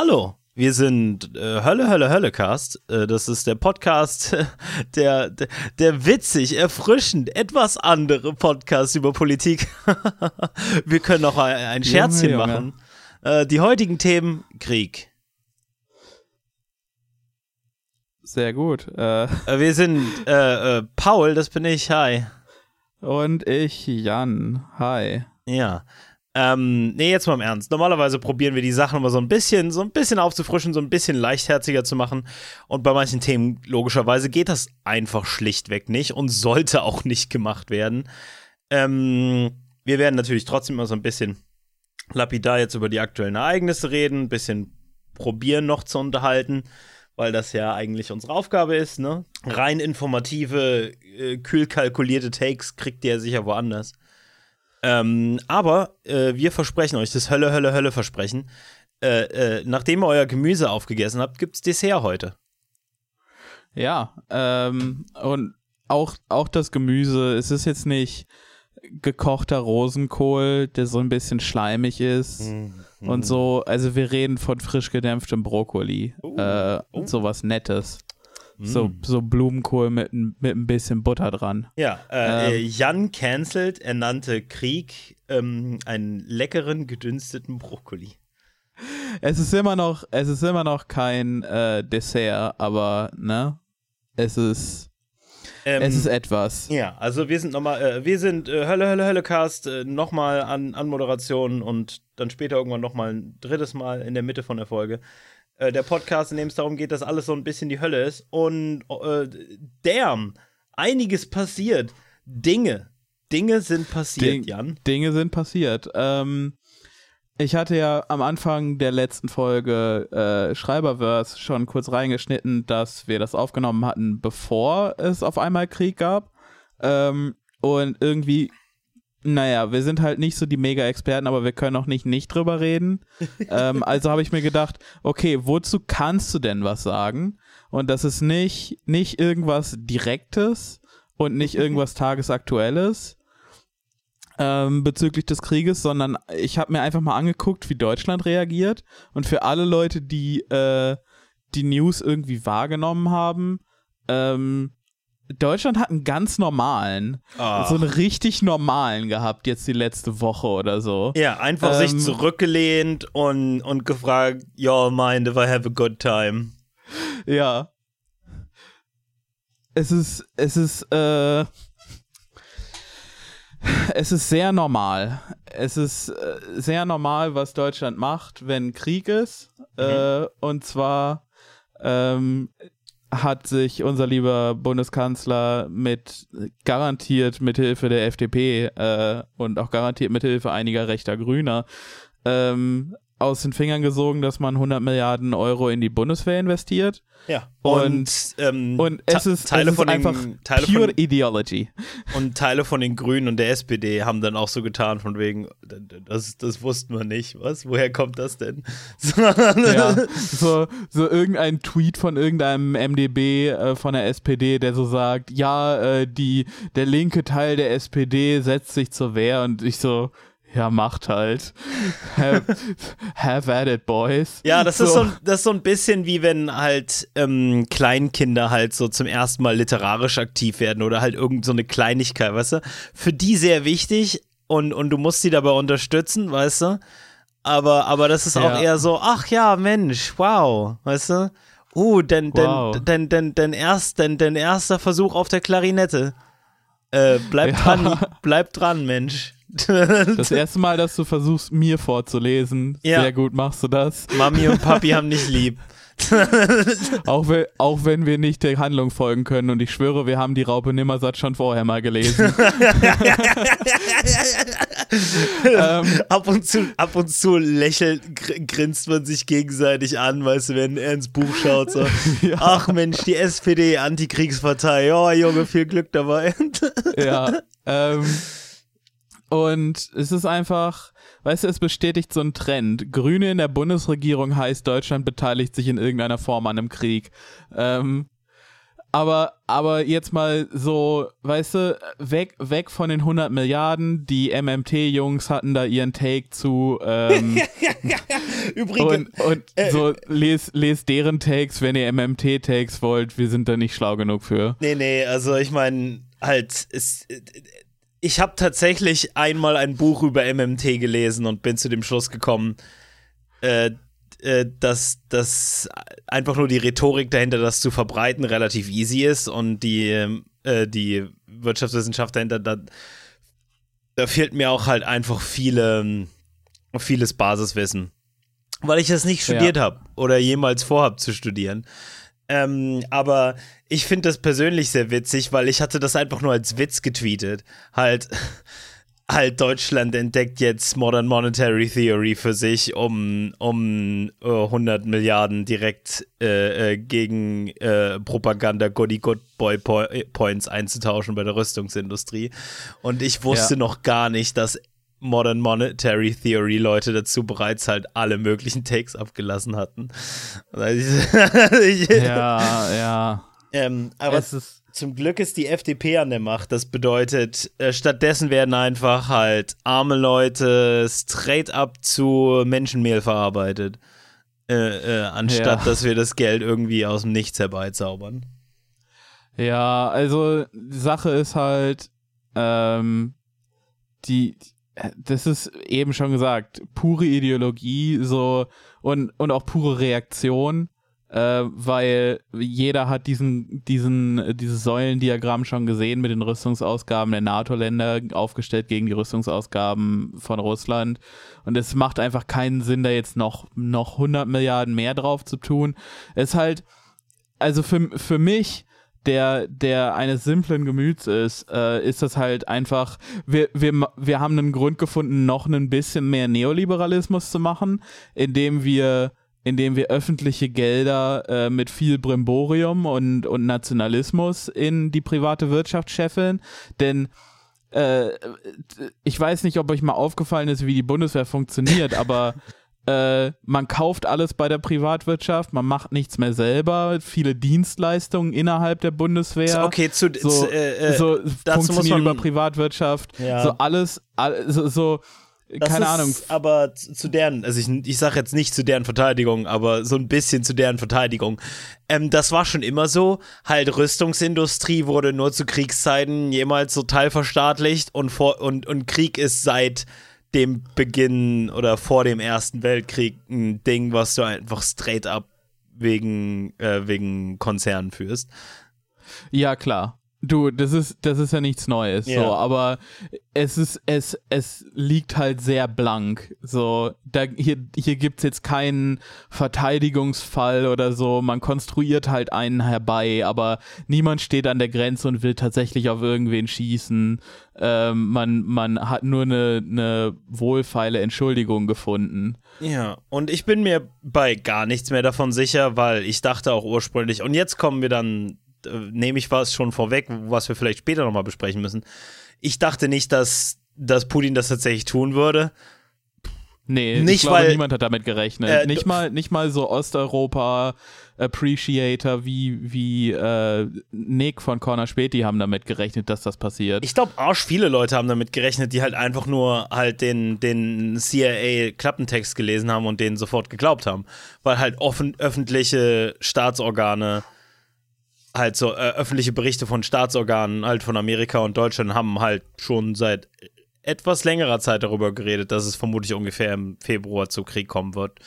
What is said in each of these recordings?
Hallo, wir sind äh, Hölle, Hölle, Höllecast. Äh, das ist der Podcast, der, der, der witzig, erfrischend, etwas andere Podcast über Politik. wir können auch ein, ein Scherzchen Junge, Junge. machen. Äh, die heutigen Themen: Krieg. Sehr gut. Äh, äh wir sind äh, Paul, das bin ich. Hi. Und ich, Jan. Hi. Ja. Ähm, nee, jetzt mal im Ernst. Normalerweise probieren wir die Sachen immer so ein bisschen, so ein bisschen aufzufrischen, so ein bisschen leichtherziger zu machen. Und bei manchen Themen, logischerweise, geht das einfach schlichtweg nicht und sollte auch nicht gemacht werden. Ähm, wir werden natürlich trotzdem immer so ein bisschen lapidar jetzt über die aktuellen Ereignisse reden, ein bisschen probieren noch zu unterhalten, weil das ja eigentlich unsere Aufgabe ist, ne? Rein informative, äh, kühl kalkulierte Takes kriegt ihr sicher woanders. Ähm, aber äh, wir versprechen euch das Hölle, Hölle, Hölle Versprechen. Äh, äh, nachdem ihr euer Gemüse aufgegessen habt, gibt's Dessert heute. Ja, ähm, und auch, auch das Gemüse, es ist jetzt nicht gekochter Rosenkohl, der so ein bisschen schleimig ist mm. und so. Also wir reden von frisch gedämpftem Brokkoli. Uh, uh. Sowas Nettes. So, mm. so Blumenkohl mit, mit ein bisschen Butter dran. Ja, äh, ähm, Jan cancelt, er nannte Krieg ähm, einen leckeren, gedünsteten Brokkoli. Es ist immer noch, es ist immer noch kein äh, Dessert, aber ne, es ist, ähm, es ist etwas. Ja, also wir sind nochmal, äh, wir sind äh, Hölle, Hölle, Hölle Cast äh, nochmal an, an Moderation und dann später irgendwann nochmal ein drittes Mal in der Mitte von der Folge. Äh, der Podcast, in dem es darum geht, dass alles so ein bisschen die Hölle ist. Und äh, damn, einiges passiert. Dinge. Dinge sind passiert, Ding, Jan. Dinge sind passiert. Ähm, ich hatte ja am Anfang der letzten Folge äh, Schreiberverse schon kurz reingeschnitten, dass wir das aufgenommen hatten, bevor es auf einmal Krieg gab. Ähm, und irgendwie naja, wir sind halt nicht so die Mega-Experten, aber wir können auch nicht nicht drüber reden. ähm, also habe ich mir gedacht, okay, wozu kannst du denn was sagen? Und das ist nicht, nicht irgendwas Direktes und nicht irgendwas Tagesaktuelles ähm, bezüglich des Krieges, sondern ich habe mir einfach mal angeguckt, wie Deutschland reagiert. Und für alle Leute, die äh, die News irgendwie wahrgenommen haben, ähm, Deutschland hat einen ganz normalen, oh. so einen richtig normalen gehabt jetzt die letzte Woche oder so. Ja, einfach ähm, sich zurückgelehnt und, und gefragt, y'all mind if I have a good time. Ja. Es ist, es ist, äh, es ist sehr normal. Es ist äh, sehr normal, was Deutschland macht, wenn Krieg ist. Mhm. Äh, und zwar ähm, hat sich unser lieber Bundeskanzler mit garantiert mithilfe der FDP äh, und auch garantiert mithilfe einiger rechter Grüner ähm, aus den Fingern gesogen, dass man 100 Milliarden Euro in die Bundeswehr investiert. Ja. Und, und, ähm, und es ist, Teile es ist von einfach den, Teile pure von, Ideology. Und Teile von den Grünen und der SPD haben dann auch so getan, von wegen, das, das wussten wir nicht. Was? Woher kommt das denn? ja, so, so irgendein Tweet von irgendeinem MDB äh, von der SPD, der so sagt, ja, äh, die, der linke Teil der SPD setzt sich zur Wehr und ich so, ja, macht halt. Have, have at it, boys. Ja, das, so. ist so, das ist so ein bisschen wie wenn halt ähm, Kleinkinder halt so zum ersten Mal literarisch aktiv werden oder halt irgend so eine Kleinigkeit, weißt du? Für die sehr wichtig und, und du musst sie dabei unterstützen, weißt du? Aber, aber das ist auch ja. eher so, ach ja, Mensch, wow, weißt du? Uh, dein, wow. dein, dein, dein, erst, dein, dein erster Versuch auf der Klarinette. Äh, bleib ja. dran, bleib dran, Mensch. Das erste Mal, dass du versuchst, mir vorzulesen. Ja. Sehr gut machst du das. Mami und Papi haben dich lieb. auch, wenn, auch wenn wir nicht der Handlung folgen können und ich schwöre, wir haben die Raupe Nimmersatt schon vorher mal gelesen. ähm, ab, und zu, ab und zu lächelt, grinst man sich gegenseitig an, weißt du, wenn er ins Buch schaut. So. ja. Ach Mensch, die SPD, Antikriegspartei. Oh Junge, viel Glück dabei. ja. Ähm, und es ist einfach, weißt du, es bestätigt so einen Trend. Grüne in der Bundesregierung heißt, Deutschland beteiligt sich in irgendeiner Form an einem Krieg. Ähm, aber, aber jetzt mal so, weißt du, weg, weg von den 100 Milliarden. Die MMT-Jungs hatten da ihren Take zu. Ähm, Übrigens. Und, und äh, so, les, les deren Takes, wenn ihr MMT-Takes wollt. Wir sind da nicht schlau genug für. Nee, nee, also ich meine, halt, ist. Ich habe tatsächlich einmal ein Buch über MMT gelesen und bin zu dem Schluss gekommen, äh, äh, dass das einfach nur die Rhetorik dahinter, das zu verbreiten, relativ easy ist und die, äh, die Wirtschaftswissenschaft dahinter, da, da fehlt mir auch halt einfach viele, vieles Basiswissen. Weil ich das nicht studiert ja. habe oder jemals vorhab zu studieren. Ähm, aber ich finde das persönlich sehr witzig, weil ich hatte das einfach nur als Witz getweetet. Halt, halt Deutschland entdeckt jetzt Modern Monetary Theory für sich, um, um äh, 100 Milliarden direkt äh, äh, gegen äh, Propaganda Goody Good Boy Points einzutauschen bei der Rüstungsindustrie. Und ich wusste ja. noch gar nicht, dass Modern Monetary Theory Leute dazu bereits halt alle möglichen Takes abgelassen hatten. ja, ja. Ähm, aber zum Glück ist die FDP an der Macht. Das bedeutet, äh, stattdessen werden einfach halt arme Leute straight up zu Menschenmehl verarbeitet. Äh, äh, anstatt ja. dass wir das Geld irgendwie aus dem Nichts herbeizaubern. Ja, also die Sache ist halt, ähm, die, das ist eben schon gesagt, pure Ideologie so und, und auch pure Reaktion äh, weil jeder hat diesen, diesen, dieses Säulendiagramm schon gesehen mit den Rüstungsausgaben der NATO-Länder aufgestellt gegen die Rüstungsausgaben von Russland. Und es macht einfach keinen Sinn, da jetzt noch, noch 100 Milliarden mehr drauf zu tun. Es ist halt, also für, für mich, der, der eines simplen Gemüts ist, äh, ist das halt einfach, wir, wir, wir haben einen Grund gefunden, noch ein bisschen mehr Neoliberalismus zu machen, indem wir indem wir öffentliche Gelder äh, mit viel Brimborium und, und Nationalismus in die private Wirtschaft scheffeln. Denn äh, ich weiß nicht, ob euch mal aufgefallen ist, wie die Bundeswehr funktioniert, aber äh, man kauft alles bei der Privatwirtschaft, man macht nichts mehr selber, viele Dienstleistungen innerhalb der Bundeswehr. Okay, zu, so, zu, äh, äh so funktioniert über Privatwirtschaft, ja. so alles, all, so, so das keine Ahnung. Aber zu deren, also ich, ich sage jetzt nicht zu deren Verteidigung, aber so ein bisschen zu deren Verteidigung. Ähm, das war schon immer so. Halt, Rüstungsindustrie wurde nur zu Kriegszeiten jemals so teilverstaatlicht und, vor, und, und Krieg ist seit dem Beginn oder vor dem Ersten Weltkrieg ein Ding, was du einfach straight up wegen, äh, wegen Konzernen führst. Ja, klar. Du, das ist, das ist ja nichts Neues, ja. so, aber es ist, es, es liegt halt sehr blank. So, da, hier, hier gibt's jetzt keinen Verteidigungsfall oder so. Man konstruiert halt einen herbei, aber niemand steht an der Grenze und will tatsächlich auf irgendwen schießen. Ähm, man, man hat nur eine, eine wohlfeile Entschuldigung gefunden. Ja, und ich bin mir bei gar nichts mehr davon sicher, weil ich dachte auch ursprünglich, und jetzt kommen wir dann äh, nehme ich was schon vorweg, was wir vielleicht später nochmal besprechen müssen. Ich dachte nicht, dass, dass Putin das tatsächlich tun würde. Nee, nicht, ich glaube, weil, niemand hat damit gerechnet. Äh, nicht, mal, nicht mal so Osteuropa Appreciator wie, wie äh, Nick von Corner Späti haben damit gerechnet, dass das passiert. Ich glaube, arsch viele Leute haben damit gerechnet, die halt einfach nur halt den, den CIA-Klappentext gelesen haben und denen sofort geglaubt haben. Weil halt offen, öffentliche Staatsorgane halt so äh, öffentliche Berichte von Staatsorganen halt von Amerika und Deutschland haben halt schon seit etwas längerer Zeit darüber geredet, dass es vermutlich ungefähr im Februar zu Krieg kommen wird,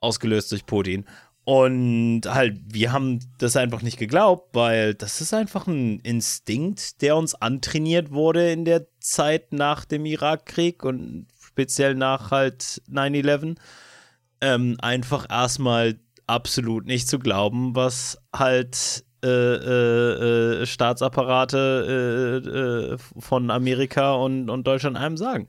ausgelöst durch Putin. Und halt, wir haben das einfach nicht geglaubt, weil das ist einfach ein Instinkt, der uns antrainiert wurde in der Zeit nach dem Irakkrieg und speziell nach halt 9-11. Ähm, einfach erstmal absolut nicht zu glauben, was halt äh, äh, äh, Staatsapparate äh, äh, von Amerika und, und Deutschland einem sagen.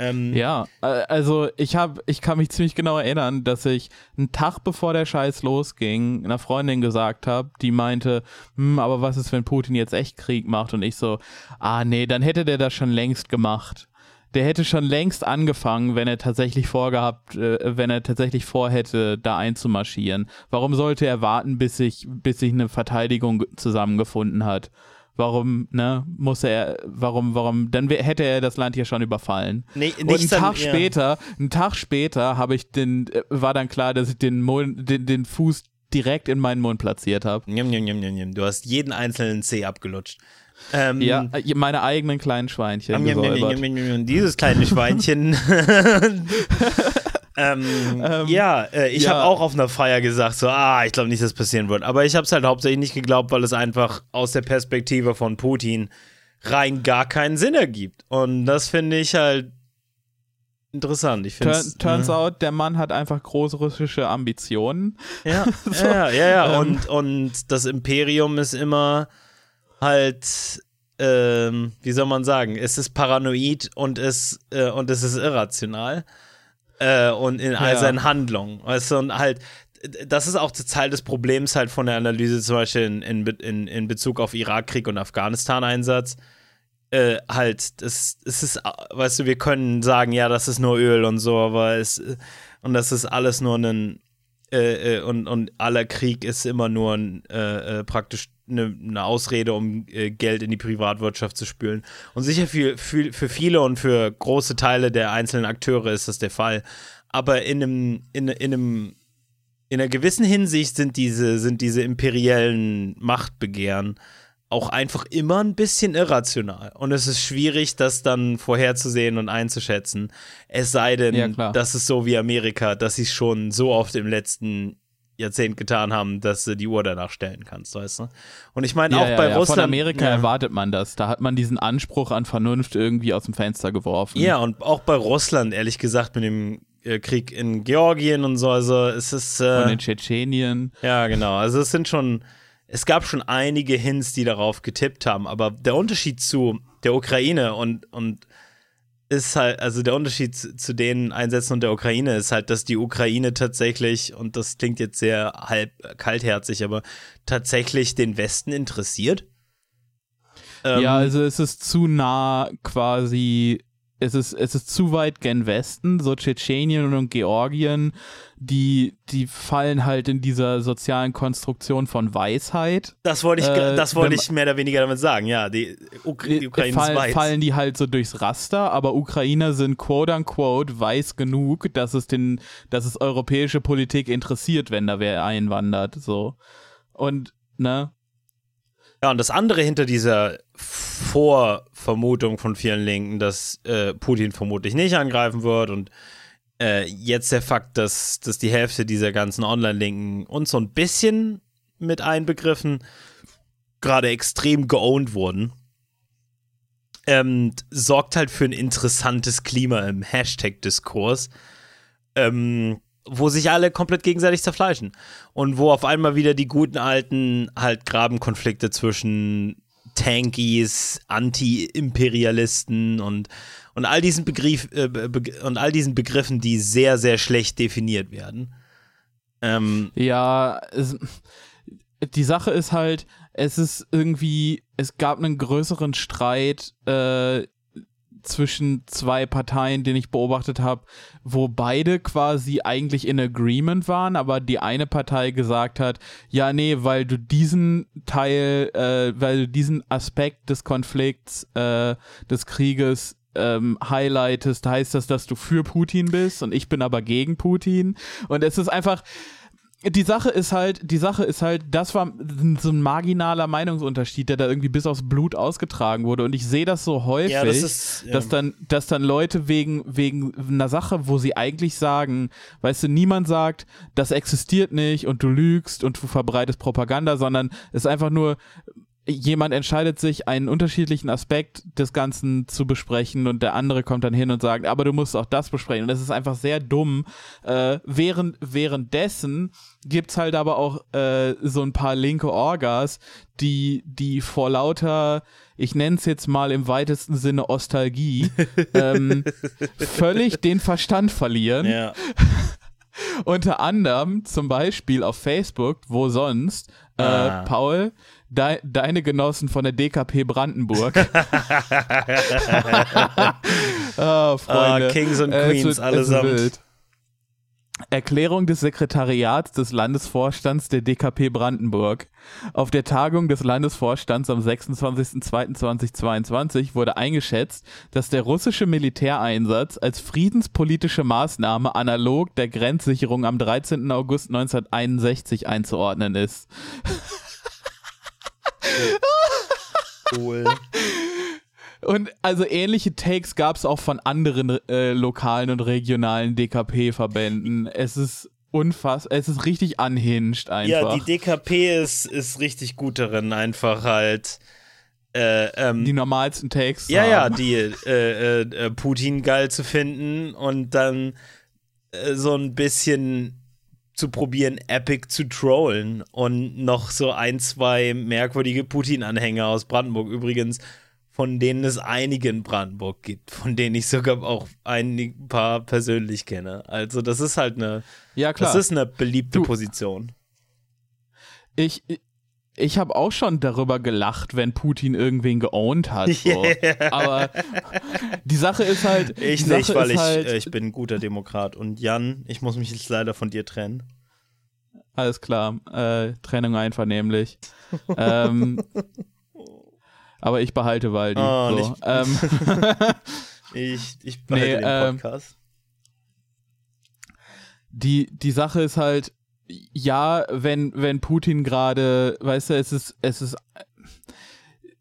Ähm, ja, also ich habe, ich kann mich ziemlich genau erinnern, dass ich einen Tag bevor der Scheiß losging, einer Freundin gesagt habe, die meinte, hm, aber was ist, wenn Putin jetzt echt Krieg macht? Und ich so, ah nee, dann hätte der das schon längst gemacht. Der hätte schon längst angefangen, wenn er tatsächlich vorgehabt, äh, wenn er tatsächlich vorhätte, da einzumarschieren. Warum sollte er warten, bis sich, bis sich eine Verteidigung zusammengefunden hat? Warum, ne, muss er, warum, warum, dann hätte er das Land ja schon überfallen. Nee, Und einen dann, Tag ja. später, einen Tag später habe ich den, äh, war dann klar, dass ich den, Mund, den, den Fuß direkt in meinen Mund platziert habe. Du hast jeden einzelnen C abgelutscht. Ähm, Ja, äh, meine eigenen kleinen Schweinchen. Dieses kleine Schweinchen. ähm, Ähm, ja, äh, ich ja. habe auch auf einer Feier gesagt, so, ah, ich glaube nicht, dass das passieren wird. Aber ich habe es halt hauptsächlich nicht geglaubt, weil es einfach aus der Perspektive von Putin rein gar keinen Sinn ergibt. Und das finde ich halt interessant. Ich finde Turn, turns out, der Mann hat einfach großrussische Ambitionen. Ja, So, ja, ja, ja. ähm. Und, und das Imperium ist immer halt, ähm, wie soll man sagen, es ist paranoid und es, äh, und es ist irrational. Äh, und in all Ja. seinen Handlungen. Weißt du, und halt, das ist auch Teil des Problems halt von der Analyse, zum Beispiel in, in, in, in Bezug auf Irakkrieg und Afghanistan-Einsatz. Äh, halt, das, es ist, weißt du, wir können sagen, ja, das ist nur Öl und so, aber es, und das ist alles nur ein, äh, äh, und, und aller Krieg ist immer nur ein, äh, äh, praktisch eine, eine Ausrede, um äh, Geld in die Privatwirtschaft zu spülen. Und sicher für, für, für viele und für große Teile der einzelnen Akteure ist das der Fall. Aber in einem, in, in einem, in einer gewissen Hinsicht sind diese, sind diese imperiellen Machtbegehren auch einfach immer ein bisschen irrational. Und es ist schwierig, das dann vorherzusehen und einzuschätzen. Es sei denn, Ja, das ist so wie Amerika, dass sie es schon so oft im letzten Jahrzehnt getan haben, dass du die Uhr danach stellen kannst, weißt du? Und ich meine Ja, auch ja, bei ja. Russland. Von Amerika erwartet man das. Da hat man diesen Anspruch an Vernunft irgendwie aus dem Fenster geworfen. Ja, und auch bei Russland, ehrlich gesagt, mit dem äh, Krieg in Georgien und so, also es ist. Von Äh, den Tschetschenien. ja, genau. Also es sind schon. Es gab schon einige Hints, die darauf getippt haben, aber der Unterschied zu der Ukraine und, und ist halt, also der Unterschied zu, zu den Einsätzen und der Ukraine ist halt, dass die Ukraine tatsächlich, und das klingt jetzt sehr halb kaltherzig, aber tatsächlich den Westen interessiert. Ähm, ja, also es ist zu nah quasi, es ist, es ist zu weit gen Westen, so Tschetschenien und Georgien, die, die fallen halt in dieser sozialen Konstruktion von Weisheit. das wollte ich, äh, das wollte ich mehr oder weniger damit sagen, ja, die, Uk die Ukraine ist Fall, weiß. fallen die halt so durchs Raster, aber Ukrainer sind quote unquote weiß genug, dass es den, dass es europäische Politik interessiert, wenn da wer einwandert, so. Und, ne? Ja, und das andere hinter dieser Vorvermutung von vielen Linken, dass äh, Putin vermutlich nicht angreifen wird und äh, jetzt der Fakt, dass, dass die Hälfte dieser ganzen Online-Linken uns so ein bisschen mit einbegriffen gerade extrem geowned wurden, ähm, sorgt halt für ein interessantes Klima im Hashtag-Diskurs, ähm, wo sich alle komplett gegenseitig zerfleischen und wo auf einmal wieder die guten alten halt Grabenkonflikte zwischen Tankies, Anti-Imperialisten und, und all diesen Begriff, äh, und all diesen Begriffen, die sehr, sehr schlecht definiert werden. Ähm, Ja, es, die Sache ist halt, es ist irgendwie, es gab einen größeren Streit äh, zwischen zwei Parteien, den ich beobachtet habe, wo beide quasi eigentlich in Agreement waren, aber die eine Partei gesagt hat, ja, nee, weil du diesen Teil, äh, weil du diesen Aspekt des Konflikts, äh, des Krieges ähm, highlightest, heißt das, dass du für Putin bist und ich bin aber gegen Putin. Und es ist einfach, die Sache ist halt, die Sache ist halt, das war so ein marginaler Meinungsunterschied, der da irgendwie bis aufs Blut ausgetragen wurde. Und ich sehe das so häufig, Ja, das ist, ja. dass dann, dass dann Leute wegen, wegen einer Sache, wo sie eigentlich sagen, weißt du, niemand sagt, das existiert nicht und du lügst und du verbreitest Propaganda, sondern es ist einfach nur, jemand entscheidet sich, einen unterschiedlichen Aspekt des Ganzen zu besprechen und der andere kommt dann hin und sagt, aber du musst auch das besprechen. Und das ist einfach sehr dumm. Äh, während, währenddessen gibt's halt aber auch äh, so ein paar linke Orgas, die, die vor lauter, ich nenne es jetzt mal im weitesten Sinne Ostalgie, ähm, völlig den Verstand verlieren. ja. Unter anderem zum Beispiel auf Facebook, wo sonst, äh, Ah. Paul, dei Ah, Freunde. Ah, Kings und Äh, Queens wird- allesamt. wird wild. Erklärung des Sekretariats des Landesvorstands der DKP Brandenburg. Auf der Tagung des Landesvorstands am 26.02.2022 wurde eingeschätzt, dass der russische Militäreinsatz als friedenspolitische Maßnahme analog der Grenzsicherung am 13. August 1961 einzuordnen ist. Cool. Und also ähnliche Takes gab es auch von anderen äh, lokalen und regionalen DKP-Verbänden. Es ist unfassbar, es ist richtig unhinged einfach. Ja, die DKP ist, ist richtig gut darin, einfach halt. Äh, ähm, die normalsten Takes. ja, ja, haben. die äh, äh, Putin geil zu finden und dann äh, so ein bisschen zu probieren, Epic zu trollen und noch so ein, zwei merkwürdige Putin-Anhänger aus Brandenburg übrigens, von denen es einige in Brandenburg gibt, von denen ich sogar auch ein paar persönlich kenne. Also das ist halt eine, ja klar. das ist eine beliebte Du- Position. ich ich habe auch schon darüber gelacht, wenn Putin irgendwen geowned hat. So. Yeah. Aber die Sache ist halt. Ich Sache nicht, weil ich, halt, äh, ich bin ein guter Demokrat. Und Jan, ich muss mich jetzt leider von dir trennen. Alles klar, äh, Trennung einvernehmlich. ähm, aber ich behalte Waldi. Oh, so. ähm, Ich, ich behalte Nee, den ähm, Podcast. die, die Sache ist halt, ja, wenn, wenn Putin gerade, weißt du, es ist, es ist,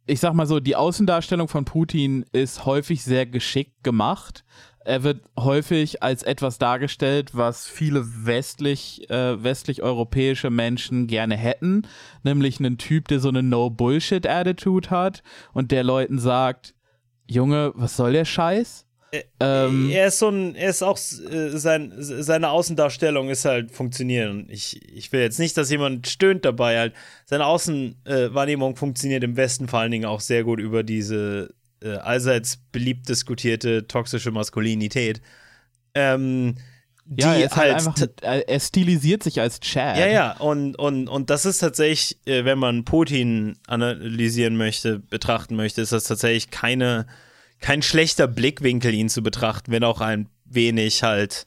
ich sag mal so, die Außendarstellung von Putin ist häufig sehr geschickt gemacht. Er wird häufig als etwas dargestellt, was viele westlich, äh, westlich-europäische Menschen gerne hätten, nämlich einen Typ, der so eine No-Bullshit-Attitude hat und der Leuten sagt, Junge, was soll der Scheiß? Ähm, er ist so ein, er ist auch, äh, sein, seine Außendarstellung ist halt funktionieren. Ich, ich will jetzt nicht, dass jemand stöhnt dabei halt. Seine Außenwahrnehmung funktioniert im Westen vor allen Dingen auch sehr gut über diese äh, allseits beliebt diskutierte toxische Maskulinität. Ähm, die ja, er ist halt, halt einfach, er er stilisiert sich als Chad. Ja, ja, und, und, und das ist tatsächlich, äh, wenn man Putin analysieren möchte, betrachten möchte, ist das tatsächlich keine, kein schlechter Blickwinkel, ihn zu betrachten, wenn auch ein wenig halt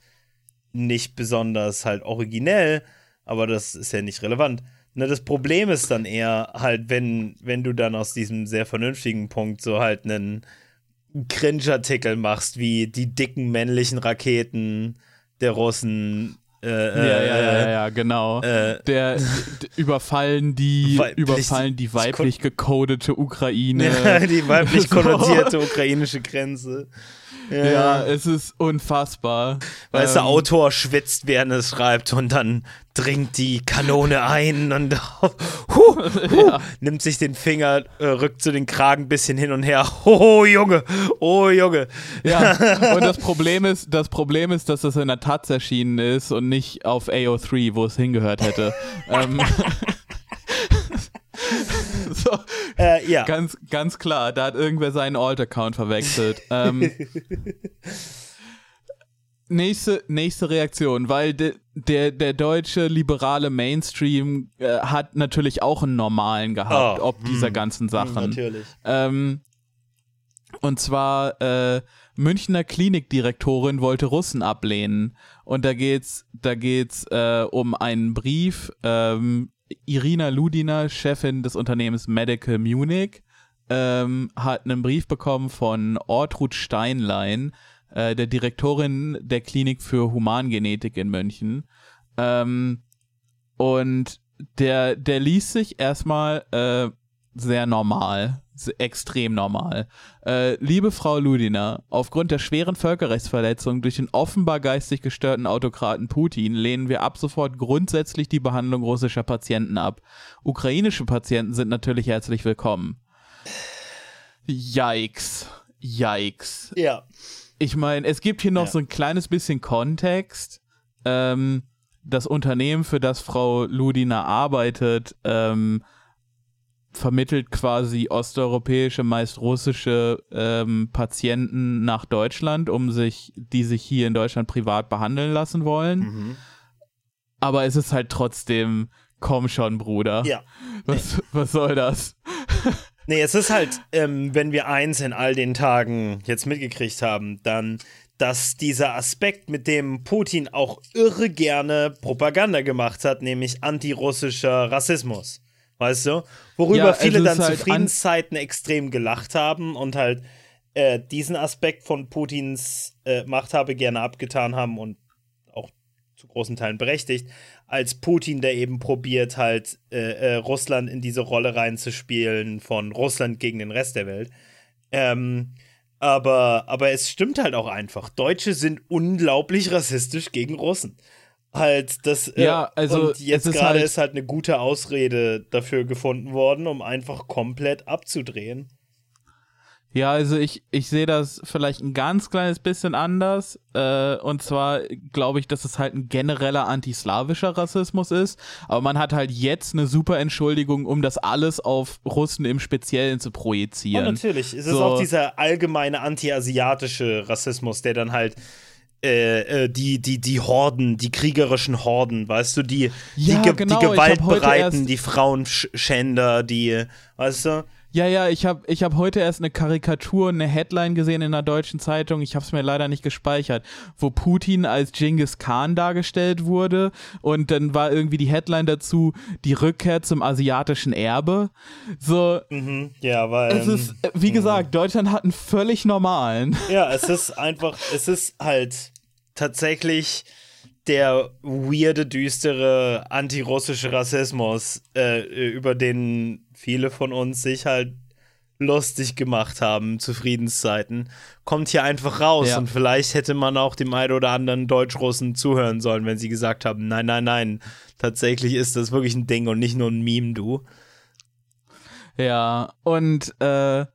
nicht besonders halt originell, aber das ist ja nicht relevant. Ne, das Problem ist dann eher halt, wenn, wenn du dann aus diesem sehr vernünftigen Punkt so halt einen Cringe-Artikel machst, wie die dicken männlichen Raketen der Russen. Äh, Ja, ja, ja, ja, ja, genau. Äh, der überfallen die Weiblich- überfallen die weiblich gecodete Ukraine. Die weiblich konnotierte ukrainische Grenze. Ja, Ja, es ist unfassbar. Weißt du, Ähm, Autor schwitzt, während es schreibt und dann dringt die Kanone ein und huh, huh, nimmt sich den Finger, äh, rückt so den Kragen ein bisschen hin und her. Oh, Junge, oh, Junge. Ja, und das Problem ist, das Problem ist, dass das in der Taz erschienen ist und nicht auf AO3, wo es hingehört hätte. ähm, so, Äh, ja. ganz, ganz klar, da hat irgendwer seinen Alt-Account verwechselt. Ähm, nächste, nächste Reaktion, weil de, der, der deutsche liberale Mainstream äh, hat natürlich auch einen normalen gehabt, Oh, ob dieser hm, ganzen Sachen. Natürlich. Ähm, und zwar äh, Münchner Klinikdirektorin wollte Russen ablehnen. Und da geht's, da geht's äh, um einen Brief. Ähm, Irina Ludina, Chefin des Unternehmens Medical Munich, ähm, hat einen Brief bekommen von Ortrud Steinlein, äh, der Direktorin der Klinik für Humangenetik in München. Ähm, und der, der liest sich erstmal äh, sehr normal, extrem normal. Äh, liebe Frau Ludina, aufgrund der schweren Völkerrechtsverletzung durch den offenbar geistig gestörten Autokraten Putin lehnen wir ab sofort grundsätzlich die Behandlung russischer Patienten ab. Ukrainische Patienten sind natürlich herzlich willkommen. Yikes. Yikes Ja. ich meine, es gibt hier noch Ja. so ein kleines bisschen Kontext. Ähm, das Unternehmen, für das Frau Ludina arbeitet, ähm, vermittelt quasi osteuropäische, meist russische ähm, Patienten nach Deutschland, um sich, die sich hier in Deutschland privat behandeln lassen wollen. Mhm. Aber es ist halt trotzdem, komm schon, Bruder. Ja. Was, was soll das? Nee, es ist halt, ähm, wenn wir eins in all den Tagen jetzt mitgekriegt haben, dann, dass dieser Aspekt, mit dem Putin auch irre gerne Propaganda gemacht hat, nämlich antirussischer Rassismus. Weißt du? Worüber Ja, viele es dann zu halt an- Friedenszeiten extrem gelacht haben und halt äh, diesen Aspekt von Putins äh, Machthabe gerne abgetan haben und auch zu großen Teilen berechtigt, als Putin, der eben probiert, halt äh, äh, Russland in diese Rolle reinzuspielen von Russland gegen den Rest der Welt. Ähm, aber, aber es stimmt halt auch einfach. Deutsche sind unglaublich rassistisch gegen Russen. Halt, das, äh, Ja, also und jetzt ist gerade halt- ist halt eine gute Ausrede dafür gefunden worden, um einfach komplett abzudrehen. Ja, also ich, ich sehe das vielleicht ein ganz kleines bisschen anders. Äh, und zwar glaube ich, dass es halt ein genereller antislawischer Rassismus ist. Aber man hat halt jetzt eine super Entschuldigung, um das alles auf Russen im Speziellen zu Und projizieren. natürlich, es ist So. auch dieser allgemeine anti-asiatische Rassismus, der dann halt äh, äh, die, die, die Horden, die kriegerischen Horden, weißt du, die, Ja, die, Ge genau, die Gewaltbereiten, die Frauenschänder, die, weißt du? Ja, ja, ich habe ich hab heute erst eine Karikatur, eine Headline gesehen in einer deutschen Zeitung, ich habe es mir leider nicht gespeichert, wo Putin als Genghis Khan dargestellt wurde und dann war irgendwie die Headline dazu, die Rückkehr zum asiatischen Erbe. So, Mhm, ja, weil. es ist, äh, wie gesagt, Deutschland hat einen völlig normalen. Ja, es ist einfach, es ist halt tatsächlich der weirde, düstere antirussische Rassismus, äh, über den viele von uns sich halt lustig gemacht haben zu Friedenszeiten, kommt hier einfach raus. Ja. Und vielleicht hätte man auch dem einen oder anderen Deutschrussen zuhören sollen, wenn sie gesagt haben, nein, nein, nein, tatsächlich ist das wirklich ein Ding und nicht nur ein Meme, du. Ja, und äh,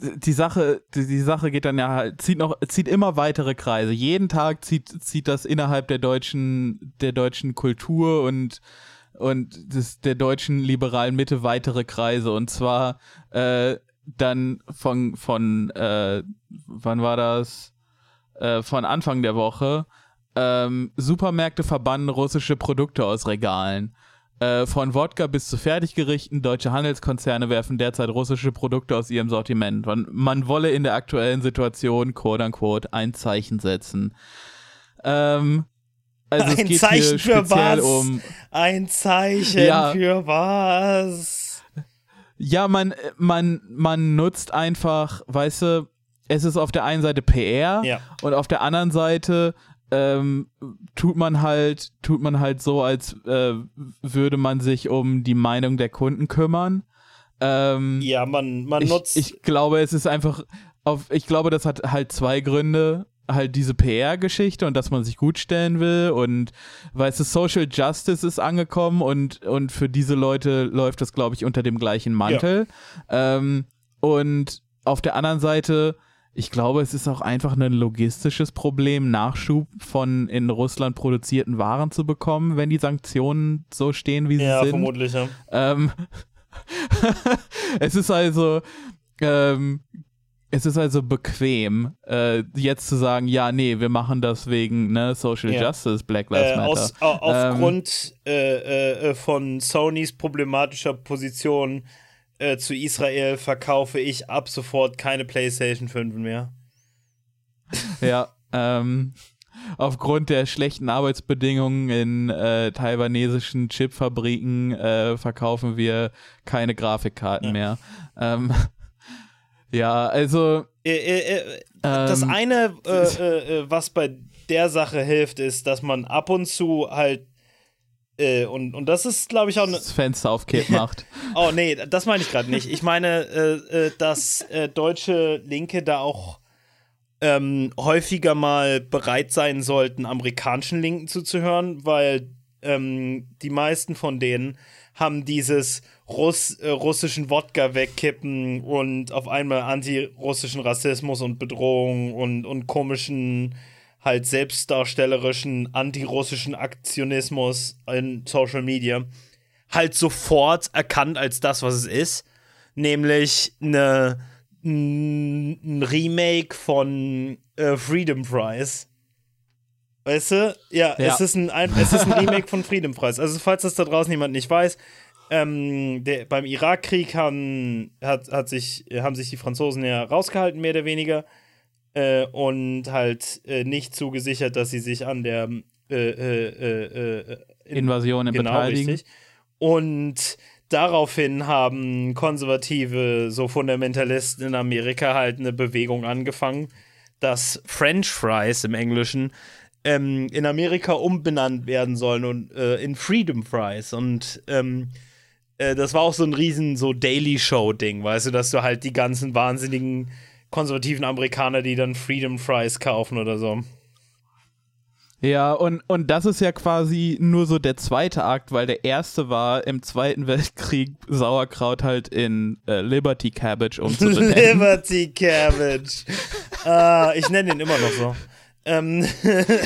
die Sache, die, die Sache geht dann ja halt, zieht noch, zieht immer weitere Kreise. Jeden Tag zieht, zieht das innerhalb der deutschen, der deutschen Kultur und und des, der deutschen liberalen Mitte weitere Kreise. Und zwar äh, dann von, von äh, wann war das? Äh, von Anfang der Woche. Ähm, Supermärkte verbannen russische Produkte aus Regalen. Äh, von Wodka bis zu Fertiggerichten, deutsche Handelskonzerne werfen derzeit russische Produkte aus ihrem Sortiment. Man, man wolle in der aktuellen Situation, quote unquote, ein Zeichen setzen. Ähm, also es Ein geht Zeichen hier für was? um Ein Zeichen Ja. für was? Ja, man, man, man nutzt einfach, weißt du, es ist auf der einen Seite PR Ja. und auf der anderen Seite ähm, tut man halt, tut man halt so, als äh, würde man sich um die Meinung der Kunden kümmern. Ähm, Ja, man, man ich, nutzt. ich glaube, es ist einfach auf, ich glaube, das hat halt zwei Gründe. Halt diese PR-Geschichte und dass man sich gut stellen will und weißt du, Social Justice ist angekommen und, und für diese Leute läuft das, glaube ich, unter dem gleichen Mantel. Ähm, und auf der anderen Seite, ich glaube, es ist auch einfach ein logistisches Problem, Nachschub von in Russland produzierten Waren zu bekommen, wenn die Sanktionen so stehen, wie sie ja, sind. vermutlich, ja. Ähm, es ist also, ähm, es ist also bequem, äh, jetzt zu sagen, ja, nee, wir machen das wegen ne, Social Ja. Justice, Black Lives Äh, Matter. aus, au, Ähm, aufgrund äh, äh, von Sonys problematischer Position äh, zu Israel verkaufe ich ab sofort keine PlayStation 5 mehr. Ja, ähm, aufgrund der schlechten Arbeitsbedingungen in äh, taiwanesischen Chipfabriken äh, verkaufen wir keine Grafikkarten Ja. mehr. Ähm, ja, also Äh, äh, das ähm, eine, was bei der Sache hilft, ist, dass man ab und zu halt äh, und, und das ist, glaube ich, auch eine. das Fenster auf Kipp macht. Oh, nee, das meine ich gerade nicht. Ich meine, äh, äh, dass äh, deutsche Linke da auch ähm, häufiger mal bereit sein sollten, amerikanischen Linken zuzuhören, weil ähm, die meisten von denen haben dieses Russ, äh, russischen Wodka wegkippen und auf einmal antirussischen Rassismus und Bedrohung und, und komischen, halt selbstdarstellerischen antirussischen Aktionismus in Social Media halt sofort erkannt als das, was es ist, nämlich eine, ein Remake von äh, Freedom Prize. Weißt du? Ja, Ja. Es, ist ein, ein, es ist ein Remake von Freedom Prize. Also, falls das da draußen jemand nicht weiß, Ähm, der, beim Irakkrieg haben, hat, hat sich, haben sich die Franzosen ja rausgehalten, mehr oder weniger. Äh, und halt äh, nicht zugesichert, dass sie sich an der äh, äh, äh in, Invasion genau, beteiligen. Richtig. Und daraufhin haben konservative, so Fundamentalisten in Amerika halt eine Bewegung angefangen, dass French Fries im Englischen ähm, in Amerika umbenannt werden sollen und äh, in Freedom Fries. Und ähm, äh, das war auch so ein riesen so Daily Show-Ding, weißt du, dass du halt die ganzen wahnsinnigen konservativen Amerikaner, die dann Freedom Fries kaufen oder so. Ja, und, und das ist ja quasi nur so der zweite Akt, weil der erste war im Zweiten Weltkrieg Sauerkraut halt in äh, Liberty Cabbage umzubenennen. Liberty Cabbage. ah, ich nenne den immer noch so. Ähm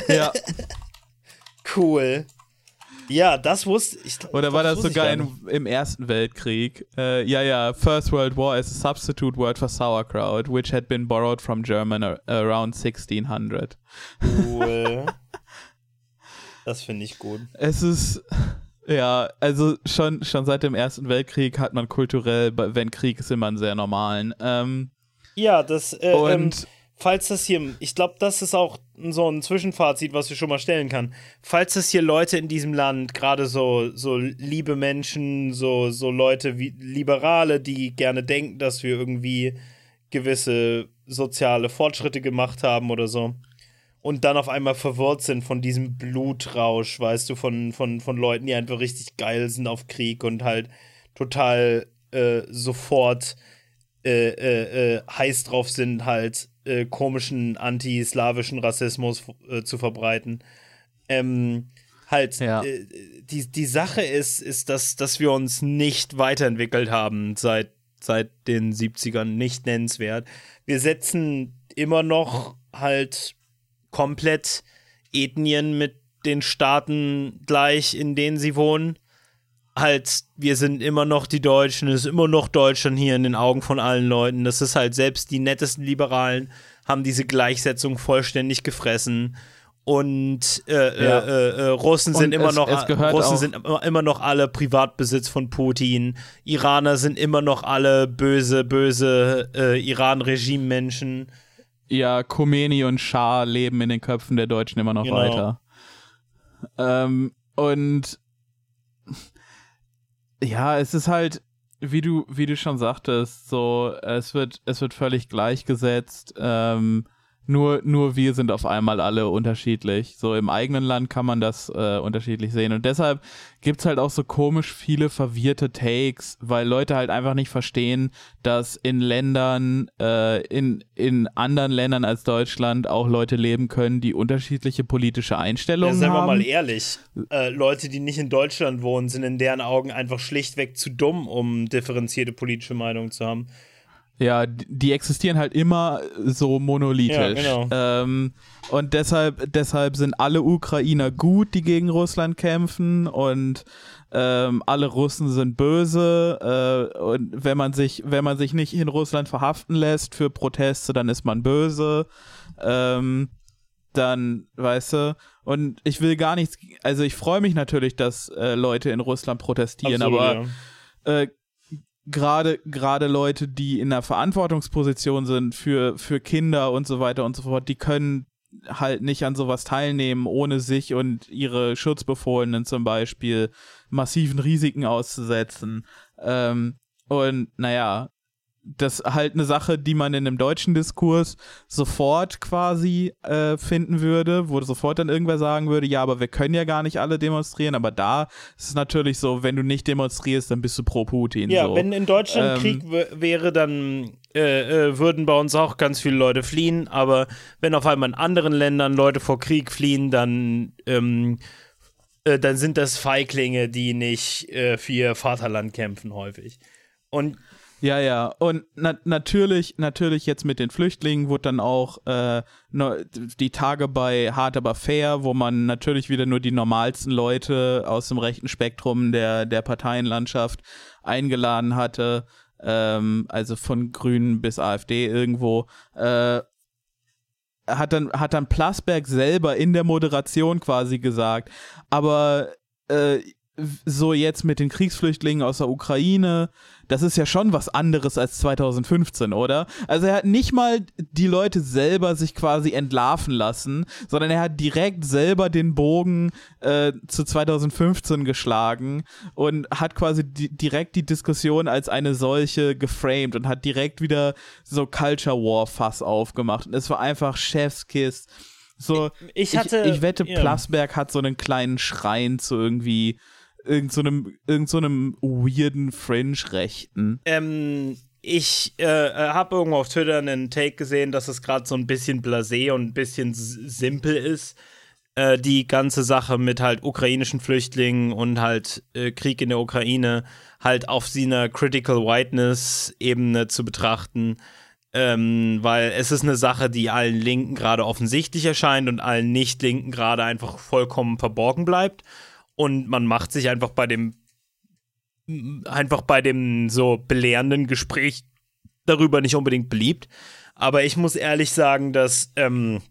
ja. cool. Ja, das wusste ich. Oder war das, das sogar in, im Ersten Weltkrieg? Äh, ja, ja, First World War is a substitute word for sauerkraut, which had been borrowed from German around 1600. Cool. das finde ich gut. Es ist. Ja, also schon, schon seit dem Ersten Weltkrieg hat man kulturell, wenn Krieg ist, immer einen sehr normalen. Ähm, ja, das. Äh, und ähm, falls das hier, ich glaube, das ist auch so ein Zwischenfazit, was wir schon mal stellen kann. Falls es hier Leute in diesem Land, gerade so, so liebe Menschen, so, so Leute wie Liberale, die gerne denken, dass wir irgendwie gewisse soziale Fortschritte gemacht haben oder so. Und dann auf einmal verwirrt sind von diesem Blutrausch, weißt du, von, von, von Leuten, die einfach richtig geil sind auf Krieg und halt total äh, sofort äh, äh, äh heiß drauf sind, halt äh, komischen anti-slawischen Rassismus äh, zu verbreiten. Ähm, halt, ja. äh, die, die Sache ist, ist dass, dass wir uns nicht weiterentwickelt haben seit, seit den 70ern, nicht nennenswert. Wir setzen immer noch halt komplett Ethnien mit den Staaten gleich, in denen sie wohnen halt, wir sind immer noch die Deutschen, es ist immer noch Deutschland hier in den Augen von allen Leuten. Das ist halt selbst die nettesten Liberalen haben diese Gleichsetzung vollständig gefressen. Und äh, äh ja. äh, äh, Russen sind immer es, noch es Russen sind immer noch alle Privatbesitz von Putin. Iraner sind immer noch alle böse, böse äh, Iran-Regime-Menschen. Ja, Khomeini und Schah leben in den Köpfen der Deutschen immer noch genau. weiter. Ähm, und ja, es ist halt, wie du, wie du schon sagtest, so, es wird, es wird völlig gleichgesetzt. Ähm, nur, nur wir sind auf einmal alle unterschiedlich. So im eigenen Land kann man das äh, unterschiedlich sehen. Und deshalb gibt's halt auch so komisch viele verwirrte Takes, weil Leute halt einfach nicht verstehen, dass in Ländern, äh, in, in anderen Ländern als Deutschland auch Leute leben können, die unterschiedliche politische Einstellungen ja, haben. Seien wir mal ehrlich, äh, Leute, die nicht in Deutschland wohnen, sind in deren Augen einfach schlichtweg zu dumm, um differenzierte politische Meinungen zu haben. Ja, die existieren halt immer so monolithisch. Ja, genau. ähm, und deshalb, deshalb sind alle Ukrainer gut, die gegen Russland kämpfen und ähm, alle Russen sind böse. Äh, und wenn man sich, wenn man sich nicht in Russland verhaften lässt für Proteste, dann ist man böse. Ähm, dann, weißt du, und ich will gar nichts, also ich freue mich natürlich, dass äh, Leute in Russland protestieren, Absolut, aber ja. äh, gerade gerade Leute, die in einer Verantwortungsposition sind für für Kinder und so weiter und so fort, die können halt nicht an sowas teilnehmen, ohne sich und ihre Schutzbefohlenen zum Beispiel massiven Risiken auszusetzen. Ähm, und naja, das halt eine Sache, die man in einem deutschen Diskurs sofort quasi äh, finden würde, wo sofort dann irgendwer sagen würde, ja, aber wir können ja gar nicht alle demonstrieren, aber da ist es natürlich so, wenn du nicht demonstrierst, dann bist du pro Putin. Ja, so. wenn in Deutschland ähm, Krieg wäre, dann äh, äh, würden bei uns auch ganz viele Leute fliehen, aber wenn auf einmal in anderen Ländern Leute vor Krieg fliehen, dann ähm, äh, dann sind das Feiglinge, die nicht äh, für ihr Vaterland kämpfen häufig. Und ja, ja. Und na natürlich, natürlich jetzt mit den Flüchtlingen wurde dann auch äh, die Tage bei Hard aber fair, wo man natürlich wieder nur die normalsten Leute aus dem rechten Spektrum der, der Parteienlandschaft eingeladen hatte. Ähm, also von Grünen bis AfD irgendwo. Äh, hat dann, hat dann Plasberg selber in der Moderation quasi gesagt. Aber äh, so jetzt mit den Kriegsflüchtlingen aus der Ukraine, das ist ja schon was anderes als 2015, oder? Also er hat nicht mal die Leute selber sich quasi entlarven lassen, sondern er hat direkt selber den Bogen äh, zu 2015 geschlagen und hat quasi di direkt die Diskussion als eine solche geframed und hat direkt wieder so Culture War Fass aufgemacht und es war einfach Chefskiss. So, ich, hatte, ich, ich wette, ja. Plasberg hat so einen kleinen Schrein zu irgendwie irgendeinem so irgend so weirden Fringe-Rechten. Ähm, ich äh, habe irgendwo auf Twitter einen Take gesehen, dass es gerade so ein bisschen blasé und ein bisschen simpel ist. Äh, die ganze Sache mit halt ukrainischen Flüchtlingen und halt äh, Krieg in der Ukraine halt auf sie einer Critical Whiteness-Ebene zu betrachten. Ähm, weil es ist eine Sache, die allen Linken gerade offensichtlich erscheint und allen Nicht-Linken gerade einfach vollkommen verborgen bleibt und man macht sich einfach bei dem einfach bei dem so belehrenden Gespräch darüber nicht unbedingt beliebt. Aber ich muss ehrlich sagen, dass, ähm,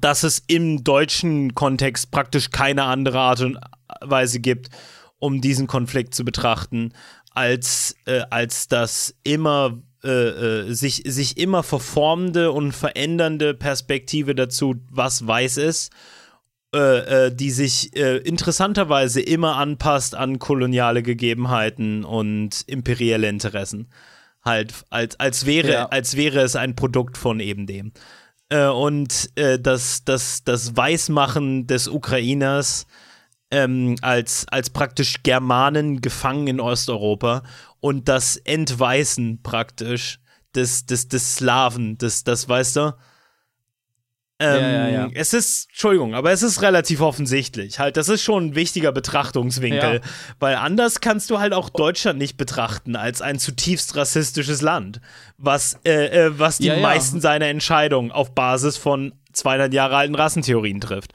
dass es im deutschen Kontext praktisch keine andere Art und Weise gibt, um diesen Konflikt zu betrachten, als, äh, als das immer äh, äh, sich, sich immer verformende und verändernde Perspektive dazu, was weiß ist äh, äh, die sich äh, interessanterweise immer anpasst an koloniale Gegebenheiten und imperielle Interessen. Halt, als, als, wäre, ja. als wäre es ein Produkt von eben dem. Äh, und äh, das, das, das Weißmachen des Ukrainers ähm, als, als praktisch Germanen gefangen in Osteuropa und das Entweißen praktisch des, des, des Slaven, des, das weißt du, ähm, ja, ja, ja. Es ist, Entschuldigung, aber es ist relativ offensichtlich. Halt, das ist schon ein wichtiger Betrachtungswinkel, weil anders kannst du halt auch Deutschland nicht betrachten als ein zutiefst rassistisches Land, was, äh, äh, was die meisten seiner Entscheidungen auf Basis von 200 Jahre alten Rassentheorien trifft.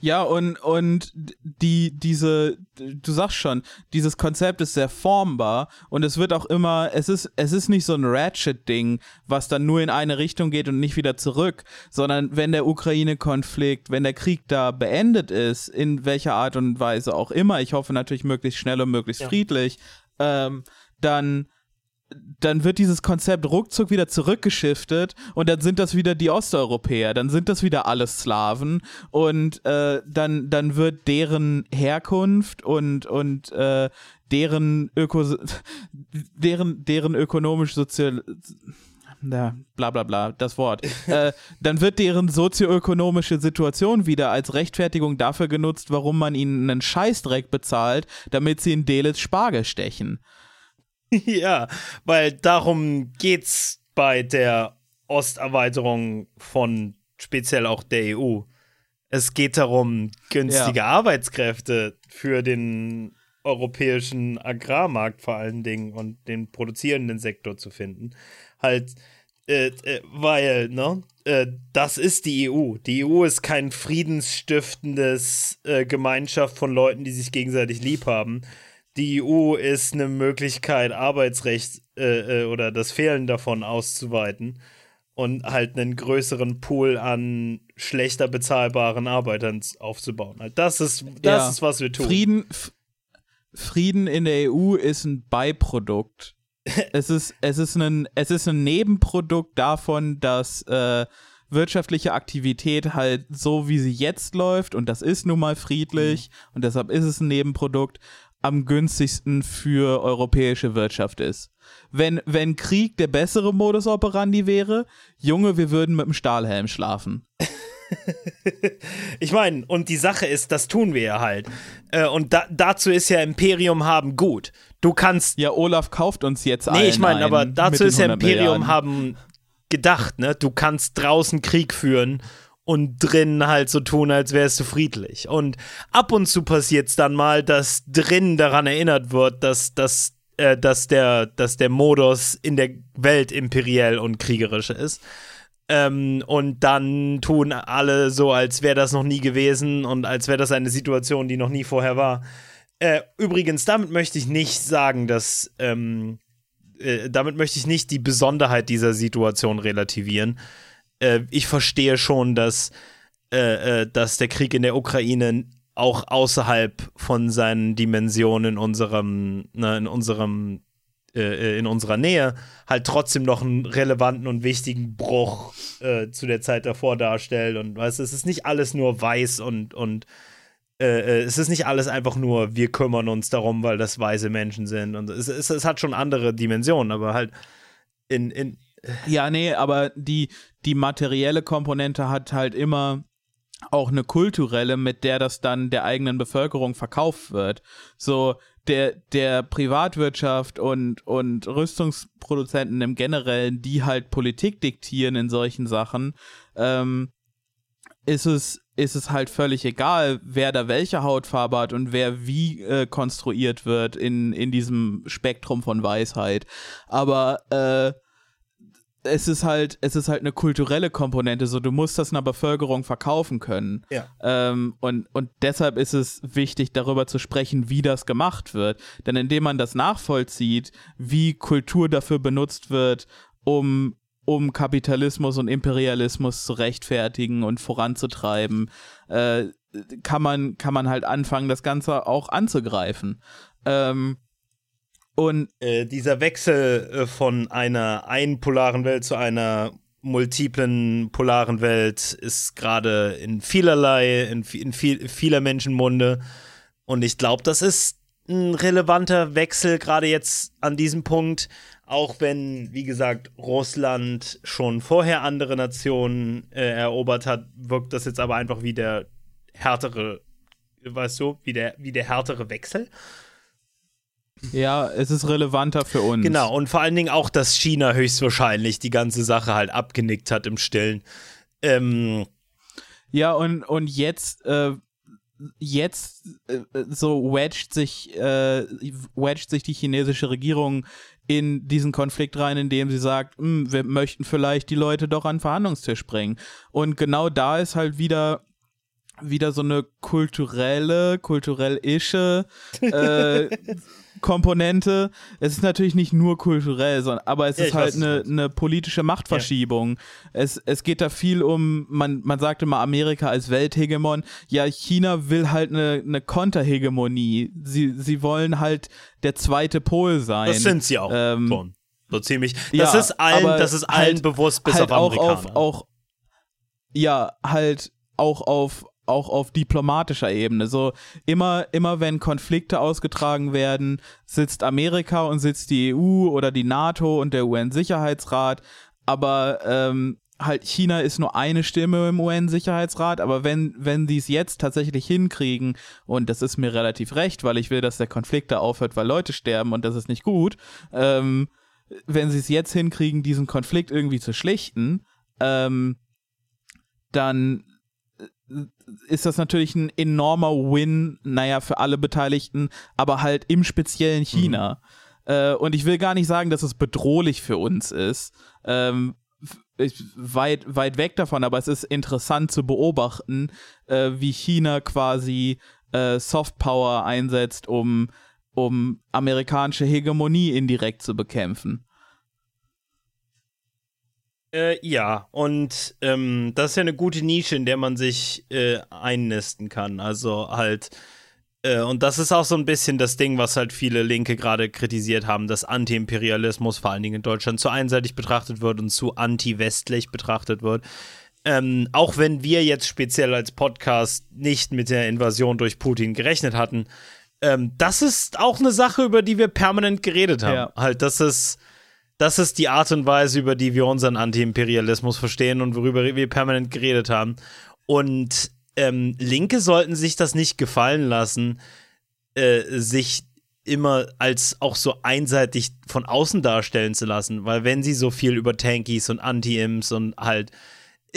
Ja, und, und die, diese, du sagst schon, dieses Konzept ist sehr formbar und es wird auch immer, es ist, es ist nicht so ein Ratchet-Ding, was dann nur in eine Richtung geht und nicht wieder zurück, sondern wenn der Ukraine-Konflikt, wenn der Krieg da beendet ist, in welcher Art und Weise auch immer, ich hoffe natürlich möglichst schnell und möglichst ja. friedlich, ähm, dann dann wird dieses Konzept ruckzuck wieder zurückgeschiftet und dann sind das wieder die Osteuropäer, dann sind das wieder alles Slawen und äh, dann, dann wird deren Herkunft und, und äh, deren Öko deren, deren ökonomisch sozial ja, bla bla bla, das Wort. äh, dann wird deren sozioökonomische Situation wieder als Rechtfertigung dafür genutzt, warum man ihnen einen Scheißdreck bezahlt, damit sie in Delitz Spargel stechen. ja, weil darum geht's bei der Osterweiterung von speziell auch der EU. Es geht darum, günstige ja. Arbeitskräfte für den europäischen Agrarmarkt vor allen Dingen und den produzierenden Sektor zu finden. Halt, äh, äh, weil, ne, äh, das ist die EU. Die EU ist kein friedensstiftendes äh, Gemeinschaft von Leuten, die sich gegenseitig lieb haben, die EU ist eine Möglichkeit, Arbeitsrecht äh, äh, oder das Fehlen davon auszuweiten und halt einen größeren Pool an schlechter bezahlbaren Arbeitern aufzubauen. Halt das ist, das ja. ist, was wir tun. Frieden, Frieden in der EU ist ein Beiprodukt. es, ist, es, ist ein, es ist ein Nebenprodukt davon, dass äh, wirtschaftliche Aktivität halt so, wie sie jetzt läuft, und das ist nun mal friedlich, mhm. und deshalb ist es ein Nebenprodukt, am günstigsten für europäische Wirtschaft ist. Wenn, wenn Krieg der bessere Modus operandi wäre, Junge, wir würden mit dem Stahlhelm schlafen. ich meine, und die Sache ist, das tun wir ja halt. Äh, und da, dazu ist ja Imperium haben gut. Du kannst. Ja, Olaf kauft uns jetzt Nee, ich meine, aber dazu ist ja Imperium Milliarden. haben gedacht, ne? Du kannst draußen Krieg führen und drin halt so tun, als wärst du friedlich. Und ab und zu passiert es dann mal, dass drin daran erinnert wird, dass, dass, äh, dass, der, dass der Modus in der Welt imperiell und kriegerisch ist. Ähm, und dann tun alle so, als wäre das noch nie gewesen und als wäre das eine Situation, die noch nie vorher war. Äh, übrigens, damit möchte ich nicht sagen, dass. Ähm, äh, damit möchte ich nicht die Besonderheit dieser Situation relativieren äh, ich verstehe schon, dass, äh, äh, dass der Krieg in der Ukraine auch außerhalb von seinen Dimensionen in unserem, ne, in unserem äh, in unserer Nähe halt trotzdem noch einen relevanten und wichtigen Bruch äh, zu der Zeit davor darstellt. Und weißt es ist nicht alles nur weiß und, und äh, äh, es ist nicht alles einfach nur, wir kümmern uns darum, weil das weiße Menschen sind. Und es, es, es hat schon andere Dimensionen, aber halt in, in ja, nee, aber die, die materielle Komponente hat halt immer auch eine kulturelle, mit der das dann der eigenen Bevölkerung verkauft wird. So, der, der Privatwirtschaft und, und Rüstungsproduzenten im Generellen, die halt Politik diktieren in solchen Sachen, ähm, ist es, ist es halt völlig egal, wer da welche Hautfarbe hat und wer wie äh, konstruiert wird in, in diesem Spektrum von Weisheit. Aber äh, es ist halt, es ist halt eine kulturelle Komponente, so du musst das einer Bevölkerung verkaufen können. Ja. Ähm, und, und deshalb ist es wichtig, darüber zu sprechen, wie das gemacht wird. Denn indem man das nachvollzieht, wie Kultur dafür benutzt wird, um, um Kapitalismus und Imperialismus zu rechtfertigen und voranzutreiben, äh, kann man, kann man halt anfangen, das Ganze auch anzugreifen. Ähm, und äh, dieser Wechsel äh, von einer einpolaren Welt zu einer multiplen polaren Welt ist gerade in vielerlei, in, in viel, vieler Menschenmunde. Und ich glaube, das ist ein relevanter Wechsel, gerade jetzt an diesem Punkt. Auch wenn, wie gesagt, Russland schon vorher andere Nationen äh, erobert hat, wirkt das jetzt aber einfach wie der härtere, weißt du, wie der, wie der härtere Wechsel. Ja, es ist relevanter für uns. Genau, und vor allen Dingen auch, dass China höchstwahrscheinlich die ganze Sache halt abgenickt hat im Stillen. Ähm, ja, und, und jetzt, äh, jetzt äh, so wedgt sich, äh, wedgt sich die chinesische Regierung in diesen Konflikt rein, indem sie sagt, hm, wir möchten vielleicht die Leute doch an den Verhandlungstisch bringen. Und genau da ist halt wieder wieder so eine kulturelle, kulturell-ische äh, Komponente. Es ist natürlich nicht nur kulturell, sondern, aber es ja, ist halt eine, eine politische Machtverschiebung. Ja. Es, es geht da viel um, man, man sagt immer Amerika als Welthegemon. Ja, China will halt eine, eine Konterhegemonie. Sie, sie wollen halt der zweite Pol sein. Das sind sie auch. Ähm, So ziemlich. Das ja, ist allen, das ist allen halt, bewusst, bis halt auf Amerikaner. Auch, auch, ja, halt auch auf auch auf diplomatischer Ebene. So immer, immer wenn Konflikte ausgetragen werden, sitzt Amerika und sitzt die EU oder die NATO und der UN-Sicherheitsrat. Aber ähm, halt China ist nur eine Stimme im UN-Sicherheitsrat, aber wenn, wenn die es jetzt tatsächlich hinkriegen, und das ist mir relativ recht, weil ich will, dass der Konflikt da aufhört, weil Leute sterben und das ist nicht gut, ähm, wenn sie es jetzt hinkriegen, diesen Konflikt irgendwie zu schlichten, ähm, dann ist das natürlich ein enormer Win, naja, für alle Beteiligten, aber halt im speziellen China. Mhm. Äh, und ich will gar nicht sagen, dass es bedrohlich für uns ist. Ähm, weit, weit weg davon, aber es ist interessant zu beobachten, äh, wie China quasi äh, Softpower einsetzt, um, um amerikanische Hegemonie indirekt zu bekämpfen. Äh, ja, und ähm, das ist ja eine gute Nische, in der man sich äh, einnisten kann. Also halt, äh, und das ist auch so ein bisschen das Ding, was halt viele Linke gerade kritisiert haben, dass Anti-Imperialismus vor allen Dingen in Deutschland zu einseitig betrachtet wird und zu anti-westlich betrachtet wird. Ähm, auch wenn wir jetzt speziell als Podcast nicht mit der Invasion durch Putin gerechnet hatten, ähm, das ist auch eine Sache, über die wir permanent geredet haben. Ja. Halt, dass es das ist die Art und Weise, über die wir unseren Antiimperialismus verstehen und worüber wir permanent geredet haben. Und ähm, Linke sollten sich das nicht gefallen lassen, äh, sich immer als auch so einseitig von außen darstellen zu lassen, weil wenn sie so viel über Tankies und Anti-Imps und halt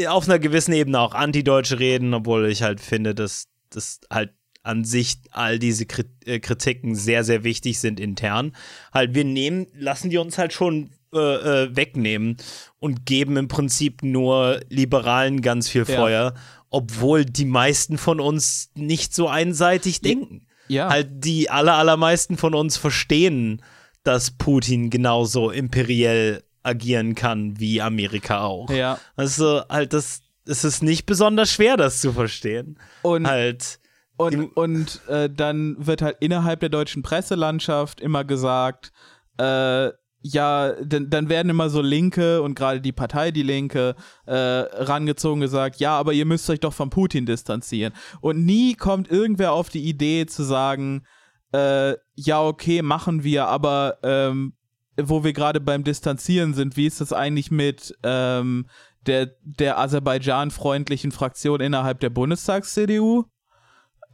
auf einer gewissen Ebene auch Anti-Deutsche reden, obwohl ich halt finde, dass das halt an sich all diese äh, Kritiken sehr, sehr wichtig sind intern. Halt, wir nehmen, lassen die uns halt schon äh, äh, wegnehmen und geben im Prinzip nur Liberalen ganz viel Feuer, ja. obwohl die meisten von uns nicht so einseitig denken. Ja. Halt, die aller, allermeisten von uns verstehen, dass Putin genauso imperiell agieren kann wie Amerika auch. Ja. Also halt das es ist nicht besonders schwer, das zu verstehen. Und halt Und, und äh, dann wird halt innerhalb der deutschen Presselandschaft immer gesagt, äh, ja, dann, dann werden immer so Linke und gerade die Partei Die Linke äh, rangezogen gesagt, ja, aber ihr müsst euch doch von Putin distanzieren. Und nie kommt irgendwer auf die Idee zu sagen, äh, ja, okay, machen wir, aber ähm, wo wir gerade beim Distanzieren sind, wie ist das eigentlich mit ähm, der, der Aserbaidschan-freundlichen Fraktion innerhalb der Bundestags-CDU?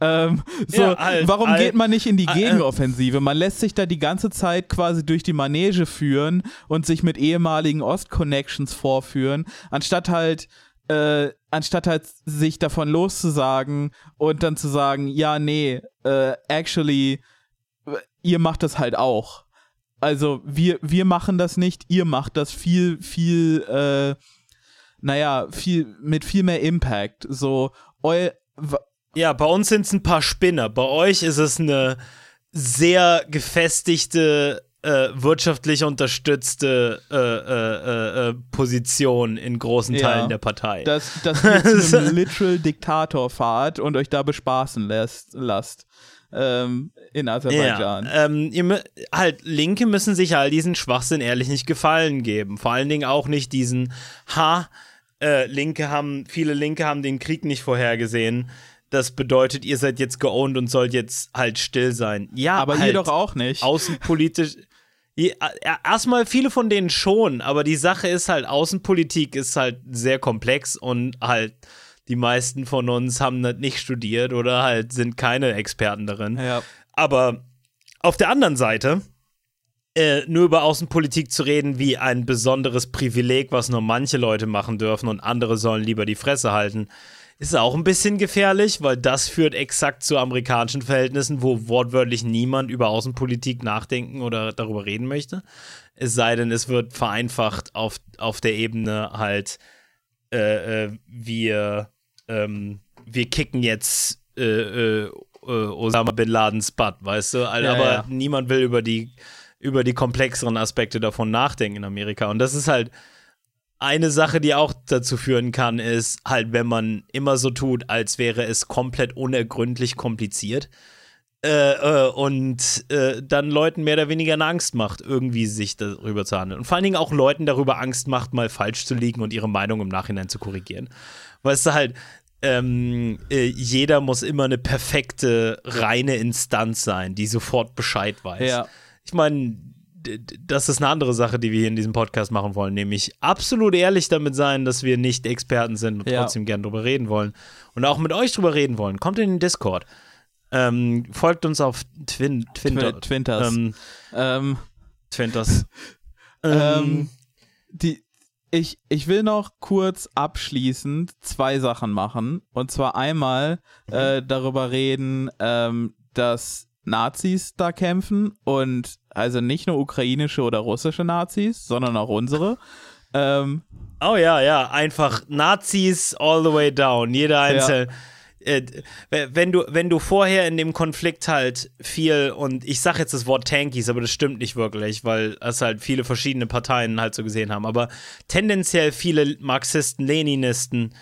Ähm, so, ja, halt, warum halt, geht man nicht in die äh, Gegenoffensive? Man lässt sich da die ganze Zeit quasi durch die Manege führen und sich mit ehemaligen Ost-Connections vorführen, anstatt halt äh, anstatt halt sich davon loszusagen und dann zu sagen, ja, nee, äh, actually, ihr macht das halt auch. Also wir, wir machen das nicht, ihr macht das viel, viel, äh, naja, viel, mit viel mehr Impact. So, eu, ja, bei uns sind es ein paar Spinner. Bei euch ist es eine sehr gefestigte, äh, wirtschaftlich unterstützte äh, äh, äh, äh Position in großen Teilen ja, der Partei. Dass, dass ihr zu einem literal Diktator fahrt und euch da bespaßen lässt, lasst. Ähm, in Aserbaidschan. Ja, ähm, halt, Linke müssen sich all diesen Schwachsinn ehrlich nicht gefallen geben. Vor allen Dingen auch nicht diesen, ha, äh, Linke haben, viele Linke haben den Krieg nicht vorhergesehen das bedeutet, ihr seid jetzt geowned und sollt jetzt halt still sein. Ja, aber halt ihr doch auch nicht. Außenpolitisch. Erstmal viele von denen schon, aber die Sache ist halt, Außenpolitik ist halt sehr komplex und halt die meisten von uns haben das nicht studiert oder halt sind keine Experten darin. Ja. Aber auf der anderen Seite, äh, nur über Außenpolitik zu reden wie ein besonderes Privileg, was nur manche Leute machen dürfen und andere sollen lieber die Fresse halten, ist auch ein bisschen gefährlich, weil das führt exakt zu amerikanischen Verhältnissen, wo wortwörtlich niemand über Außenpolitik nachdenken oder darüber reden möchte. Es sei denn, es wird vereinfacht auf, auf der Ebene halt, äh, äh, wir, ähm, wir kicken jetzt äh, äh, äh Osama Bin Ladens Butt, weißt du? Ja, Aber ja. niemand will über die, über die komplexeren Aspekte davon nachdenken in Amerika. Und das ist halt eine Sache, die auch dazu führen kann, ist halt, wenn man immer so tut, als wäre es komplett unergründlich kompliziert äh, äh, und äh, dann Leuten mehr oder weniger eine Angst macht, irgendwie sich darüber zu handeln. Und vor allen Dingen auch Leuten darüber Angst macht, mal falsch zu liegen und ihre Meinung im Nachhinein zu korrigieren. Weißt du halt, ähm, äh, jeder muss immer eine perfekte, reine Instanz sein, die sofort Bescheid weiß. Ja. Ich meine, das ist eine andere Sache, die wir hier in diesem Podcast machen wollen, nämlich absolut ehrlich damit sein, dass wir nicht Experten sind und ja. trotzdem gern drüber reden wollen und auch mit euch drüber reden wollen. Kommt in den Discord. Ähm, folgt uns auf Twin, Twinter, Twinters. Ähm, ähm, Twinters. Ähm, ähm, die, ich, ich will noch kurz abschließend zwei Sachen machen. Und zwar einmal äh, darüber reden, ähm, dass Nazis da kämpfen und also nicht nur ukrainische oder russische Nazis, sondern auch unsere. Ähm, oh ja, ja, einfach Nazis all the way down, jeder einzelne. Ja. Äh, wenn du, wenn du vorher in dem Konflikt halt viel, und ich sag jetzt das Wort Tankies, aber das stimmt nicht wirklich, weil es halt viele verschiedene Parteien halt so gesehen haben, aber tendenziell viele Marxisten, Leninisten,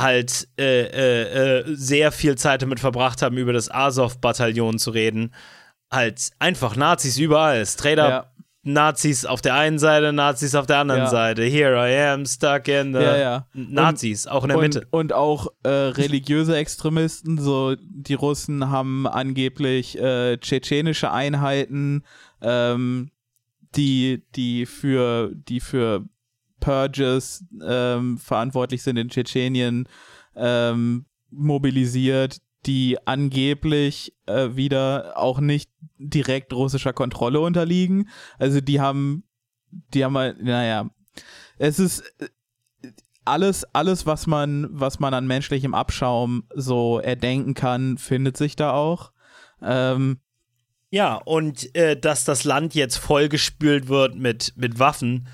halt äh, äh, äh, sehr viel Zeit damit verbracht haben, über das Azov-Bataillon zu reden. Halt einfach Nazis überall, straight up. Ja. Nazis auf der einen Seite, Nazis auf der anderen ja. Seite. Here I am, stuck in the ja, ja. Nazis, und, auch in der und, Mitte. Und auch äh, religiöse Extremisten, so die Russen haben angeblich äh, tschetschenische Einheiten, ähm, die, die für, die für Purges ähm, verantwortlich sind in Tschetschenien, ähm, mobilisiert, die angeblich äh, wieder auch nicht direkt russischer Kontrolle unterliegen. Also die haben, die haben halt, naja, es ist alles, alles, was man, was man an menschlichem Abschaum so erdenken kann, findet sich da auch. Ähm, ja, und äh, dass das Land jetzt vollgespült wird mit, mit Waffen,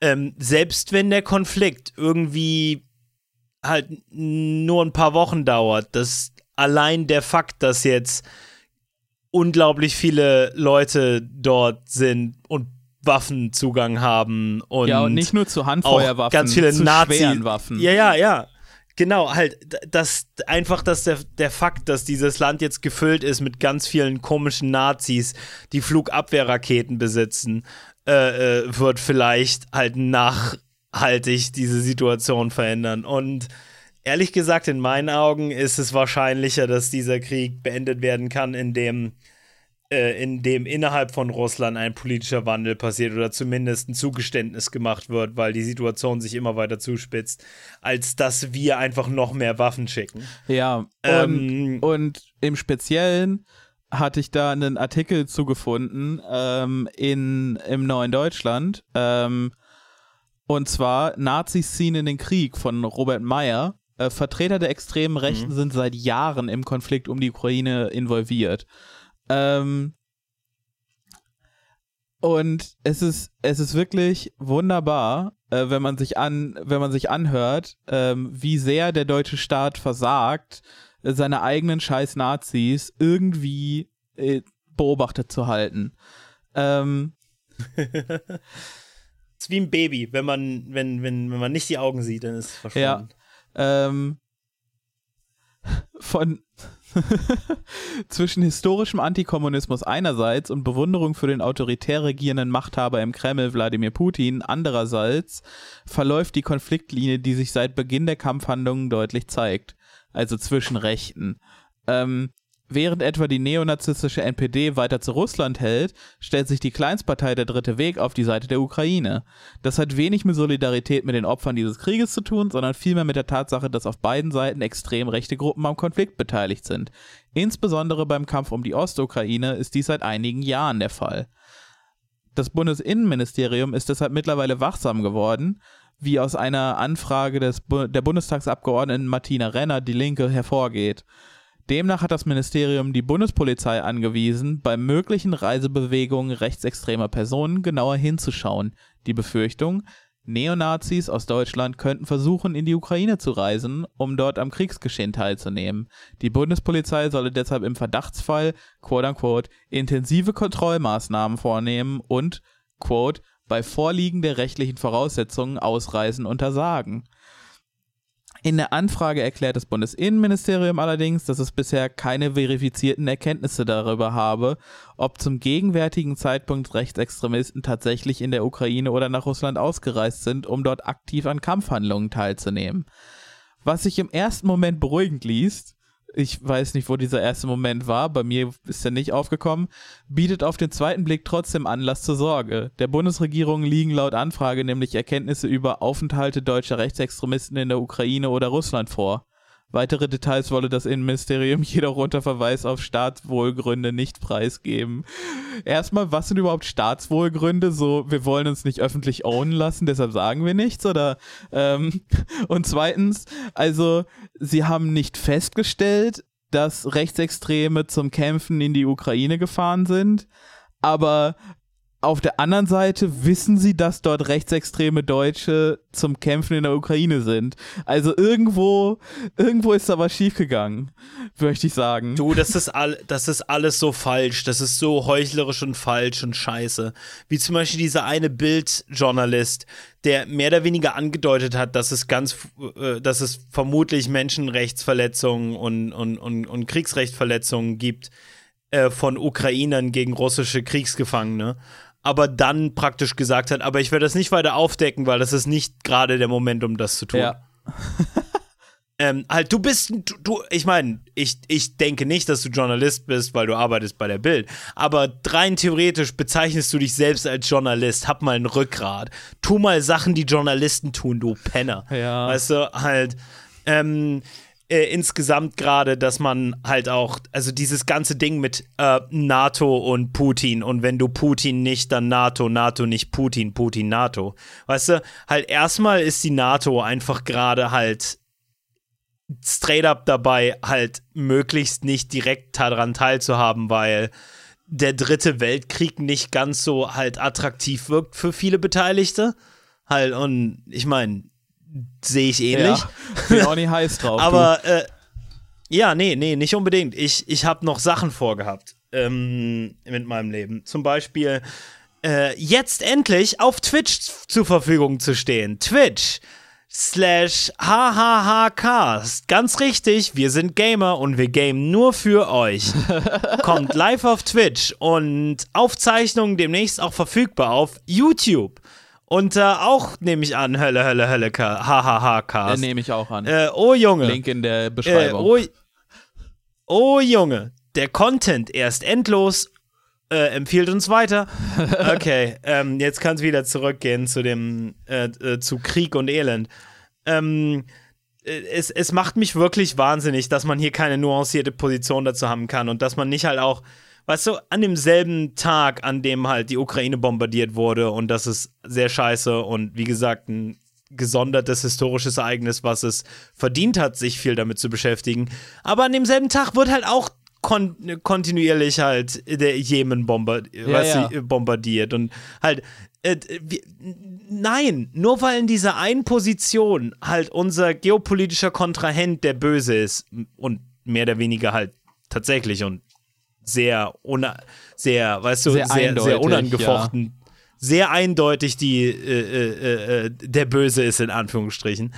ähm, selbst wenn der Konflikt irgendwie halt nur ein paar Wochen dauert, dass allein der Fakt, dass jetzt unglaublich viele Leute dort sind und Waffenzugang haben und ja und nicht nur zu Handfeuerwaffen, ganz viele zu Nazi schweren Waffen. Ja, ja, ja. Genau, halt, das einfach, dass der, der Fakt, dass dieses Land jetzt gefüllt ist mit ganz vielen komischen Nazis, die Flugabwehrraketen besitzen, äh, äh, wird vielleicht halt nachhaltig diese Situation verändern. Und ehrlich gesagt, in meinen Augen ist es wahrscheinlicher, dass dieser Krieg beendet werden kann, indem äh, in dem innerhalb von Russland ein politischer Wandel passiert oder zumindest ein Zugeständnis gemacht wird, weil die Situation sich immer weiter zuspitzt, als dass wir einfach noch mehr Waffen schicken. Ja, ähm, und, und im Speziellen hatte ich da einen Artikel zugefunden ähm, in, im Neuen Deutschland. Ähm, und zwar Nazis ziehen in den Krieg von Robert Meyer. Äh, Vertreter der extremen Rechten mhm. sind seit Jahren im Konflikt um die Ukraine involviert. Ähm, und es ist, es ist wirklich wunderbar, äh, wenn man sich an, wenn man sich anhört, ähm, wie sehr der deutsche Staat versagt, äh, seine eigenen scheiß Nazis irgendwie äh, beobachtet zu halten. Ähm, ist wie ein Baby, wenn man, wenn, wenn, wenn man nicht die Augen sieht, dann ist es verschwunden. Ja. Ähm, von zwischen historischem Antikommunismus einerseits und Bewunderung für den autoritär regierenden Machthaber im Kreml Wladimir Putin andererseits verläuft die Konfliktlinie, die sich seit Beginn der Kampfhandlungen deutlich zeigt, also zwischen Rechten. Ähm, Während etwa die neonazistische NPD weiter zu Russland hält, stellt sich die Kleinstpartei der Dritte Weg auf die Seite der Ukraine. Das hat wenig mit Solidarität mit den Opfern dieses Krieges zu tun, sondern vielmehr mit der Tatsache, dass auf beiden Seiten extrem rechte Gruppen am Konflikt beteiligt sind. Insbesondere beim Kampf um die Ostukraine ist dies seit einigen Jahren der Fall. Das Bundesinnenministerium ist deshalb mittlerweile wachsam geworden, wie aus einer Anfrage des der Bundestagsabgeordneten Martina Renner, die Linke, hervorgeht. Demnach hat das Ministerium die Bundespolizei angewiesen, bei möglichen Reisebewegungen rechtsextremer Personen genauer hinzuschauen. Die Befürchtung, Neonazis aus Deutschland könnten versuchen, in die Ukraine zu reisen, um dort am Kriegsgeschehen teilzunehmen. Die Bundespolizei solle deshalb im Verdachtsfall, quote unquote, intensive Kontrollmaßnahmen vornehmen und, quote, bei Vorliegen der rechtlichen Voraussetzungen Ausreisen untersagen. In der Anfrage erklärt das Bundesinnenministerium allerdings, dass es bisher keine verifizierten Erkenntnisse darüber habe, ob zum gegenwärtigen Zeitpunkt Rechtsextremisten tatsächlich in der Ukraine oder nach Russland ausgereist sind, um dort aktiv an Kampfhandlungen teilzunehmen. Was sich im ersten Moment beruhigend liest, ich weiß nicht, wo dieser erste Moment war, bei mir ist er nicht aufgekommen, bietet auf den zweiten Blick trotzdem Anlass zur Sorge. Der Bundesregierung liegen laut Anfrage nämlich Erkenntnisse über Aufenthalte deutscher Rechtsextremisten in der Ukraine oder Russland vor. Weitere Details wolle das Innenministerium jedoch unter Verweis auf Staatswohlgründe nicht preisgeben. Erstmal, was sind überhaupt Staatswohlgründe? So, wir wollen uns nicht öffentlich ownen lassen, deshalb sagen wir nichts, oder? Ähm, und zweitens, also, sie haben nicht festgestellt, dass Rechtsextreme zum Kämpfen in die Ukraine gefahren sind, aber auf der anderen Seite wissen sie, dass dort rechtsextreme Deutsche zum Kämpfen in der Ukraine sind. Also irgendwo, irgendwo ist da was schiefgegangen, möchte ich sagen. Du, das ist, all, das ist alles so falsch. Das ist so heuchlerisch und falsch und scheiße. Wie zum Beispiel dieser eine Bildjournalist, der mehr oder weniger angedeutet hat, dass es ganz, äh, dass es vermutlich Menschenrechtsverletzungen und, und, und, und Kriegsrechtsverletzungen gibt äh, von Ukrainern gegen russische Kriegsgefangene aber dann praktisch gesagt hat, aber ich werde das nicht weiter aufdecken, weil das ist nicht gerade der Moment, um das zu tun. Ja. ähm, halt, du bist, du, du ich meine, ich, ich denke nicht, dass du Journalist bist, weil du arbeitest bei der Bild, aber rein theoretisch bezeichnest du dich selbst als Journalist, hab mal ein Rückgrat, tu mal Sachen, die Journalisten tun, du Penner. Ja. Weißt du, halt, ähm, äh, insgesamt gerade, dass man halt auch, also dieses ganze Ding mit äh, NATO und Putin und wenn du Putin nicht, dann NATO, NATO nicht Putin, Putin NATO. Weißt du, halt erstmal ist die NATO einfach gerade halt straight up dabei, halt möglichst nicht direkt daran teilzuhaben, weil der dritte Weltkrieg nicht ganz so halt attraktiv wirkt für viele Beteiligte. Halt, und ich meine, sehe ich ähnlich. Ja, bin auch nicht heiß drauf. Aber äh, ja, nee, nee, nicht unbedingt. Ich, ich habe noch Sachen vorgehabt ähm, mit meinem Leben. Zum Beispiel äh, jetzt endlich auf Twitch zur Verfügung zu stehen. Twitch. slash hhhcast. Ganz richtig, wir sind Gamer und wir gamen nur für euch. Kommt live auf Twitch und Aufzeichnungen demnächst auch verfügbar auf YouTube. Und äh, auch nehme ich an, Hölle, Hölle, Hölle, hhhcast. Äh, nehme ich auch an. Äh, oh Junge. Link in der Äh, Beschreibung. oh, oh Junge, der Content erst endlos. Äh, empfiehlt uns weiter. Okay, ähm, jetzt kann es wieder zurückgehen zu dem zu Krieg und Elend. Ähm, äh, es, es macht mich wirklich wahnsinnig, dass man hier keine nuancierte Position dazu haben kann und dass man nicht halt auch, weißt du, an demselben Tag, an dem halt die Ukraine bombardiert wurde und das ist sehr scheiße und wie gesagt ein gesondertes historisches Ereignis, was es verdient hat, sich viel damit zu beschäftigen. Aber an demselben Tag wird halt auch kon kontinuierlich halt der Jemen bomber weißt ja. du, bombardiert und halt äh, wir, nein, nur weil in dieser einen Position halt unser geopolitischer Kontrahent der Böse ist und mehr oder weniger halt tatsächlich und sehr, sehr weißt du, Sehr sehr, sehr, unangefochten, sehr eindeutig die äh, äh, äh, der Böse ist, in Anführungsstrichen.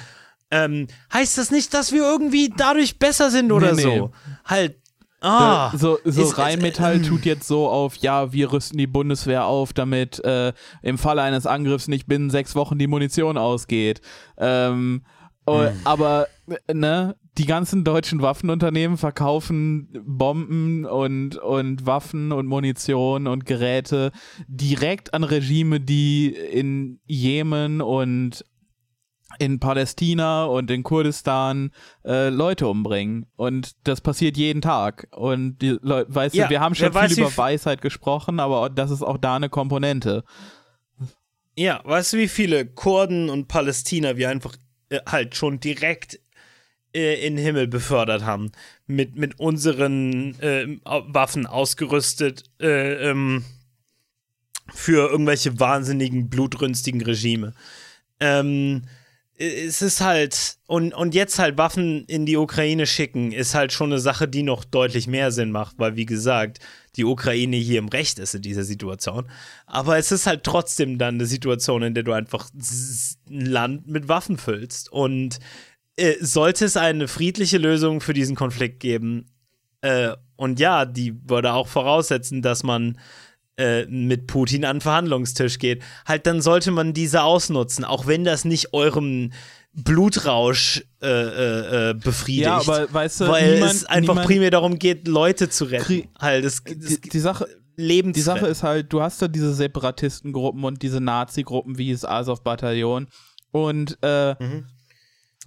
Ähm, heißt das nicht, dass wir irgendwie dadurch besser sind oder Nee, nee. so? Halt, ah. So so ist- Rheinmetall tut jetzt so auf, ja, wir rüsten die Bundeswehr auf, damit äh, im Falle eines Angriffs nicht binnen sechs Wochen die Munition ausgeht. Ähm, oh, Hm. Aber, äh, ne, die ganzen deutschen Waffenunternehmen verkaufen Bomben und, und Waffen und Munition und Geräte direkt an Regime, die in Jemen und in Palästina und in Kurdistan äh, Leute umbringen. Und das passiert jeden Tag. Und die Leute, weißt Ja, du, wir haben schon viel über Weisheit gesprochen, aber das ist auch da eine Komponente. Ja, weißt du, wie viele Kurden und Palästina wir einfach äh, halt schon direkt äh, in den Himmel befördert haben? Mit, mit unseren äh, Waffen ausgerüstet äh, ähm, für irgendwelche wahnsinnigen, blutrünstigen Regime. Ähm, es ist halt, und, und jetzt halt Waffen in die Ukraine schicken, ist halt schon eine Sache, die noch deutlich mehr Sinn macht, weil, wie gesagt, die Ukraine hier im Recht ist in dieser Situation. Aber es ist halt trotzdem dann eine Situation, in der du einfach ein Land mit Waffen füllst. Und äh, sollte es eine friedliche Lösung für diesen Konflikt geben, äh, und ja, die würde auch voraussetzen, dass man äh, mit Putin an den Verhandlungstisch geht, halt dann sollte man diese ausnutzen, auch wenn das nicht eurem Blutrausch äh, äh, äh, befriedigt. Ja, aber weißt du, weil niemand- es einfach primär darum geht, Leute zu retten. Halt, es, es Die, die Sache, Leben die Sache ist halt, du hast da diese Separatistengruppen und diese Nazi-Gruppen wie das Azov-Bataillon und Mhm.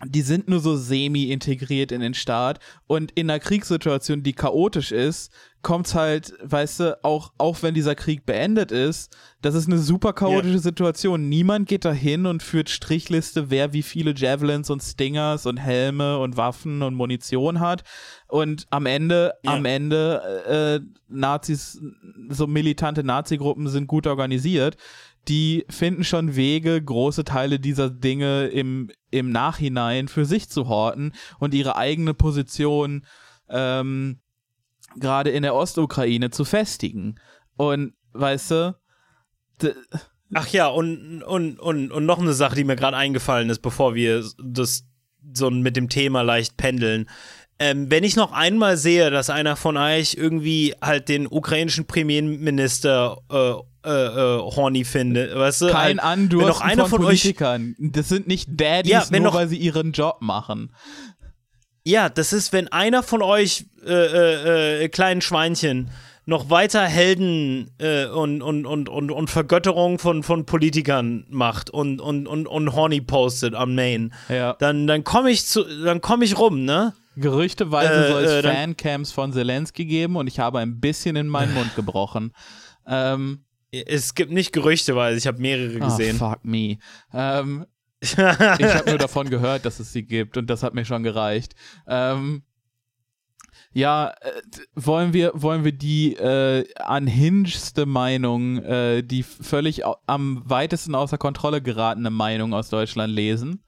Die sind nur so semi-integriert in den Staat und in einer Kriegssituation, die chaotisch ist, kommt's halt, weißt du, auch, auch wenn dieser Krieg beendet ist, das ist eine super chaotische Situation. Niemand geht dahin und führt Strichliste, wer wie viele Javelins und Stingers und Helme und Waffen und Munition hat. Und am Ende, Ja. am Ende, äh, Nazis, so militante Nazi-Gruppen sind gut organisiert. Die finden schon Wege, große Teile dieser Dinge im, im Nachhinein für sich zu horten und ihre eigene Position ähm, gerade in der Ostukraine zu festigen. Und weißt du, Ach ja, und, und, und, und noch eine Sache, die mir gerade eingefallen ist, bevor wir das so mit dem Thema leicht pendeln. Ähm, wenn ich noch einmal sehe, dass einer von euch irgendwie halt den ukrainischen Premierminister äh, äh, äh, horny findet, weißt du? kein wenn Andursten noch einer von, von euch Politikern. Das sind nicht Daddies, Ja, wenn nur noch- weil sie ihren Job machen. Ja, das ist, wenn einer von euch äh, äh, äh, kleinen Schweinchen noch weiter Helden und, und, und, und, und Vergötterung von, von Politikern macht und, und, und, und Horny postet am Main, Ja. dann, dann komme ich zu, dann komme ich rum, ne? Gerüchteweise soll es Fancams von Zelensky geben und ich habe ein bisschen in meinen Mund gebrochen. Ähm, Es gibt nicht Gerüchte, weil ich habe mehrere oh, gesehen. fuck me. Ähm, ich habe nur davon gehört, dass es sie gibt und das hat mir schon gereicht. Ähm, ja, äh, wollen wir wollen wir die äh, anhingedste Meinung, äh, die völlig am weitesten außer Kontrolle geratene Meinung aus Deutschland lesen?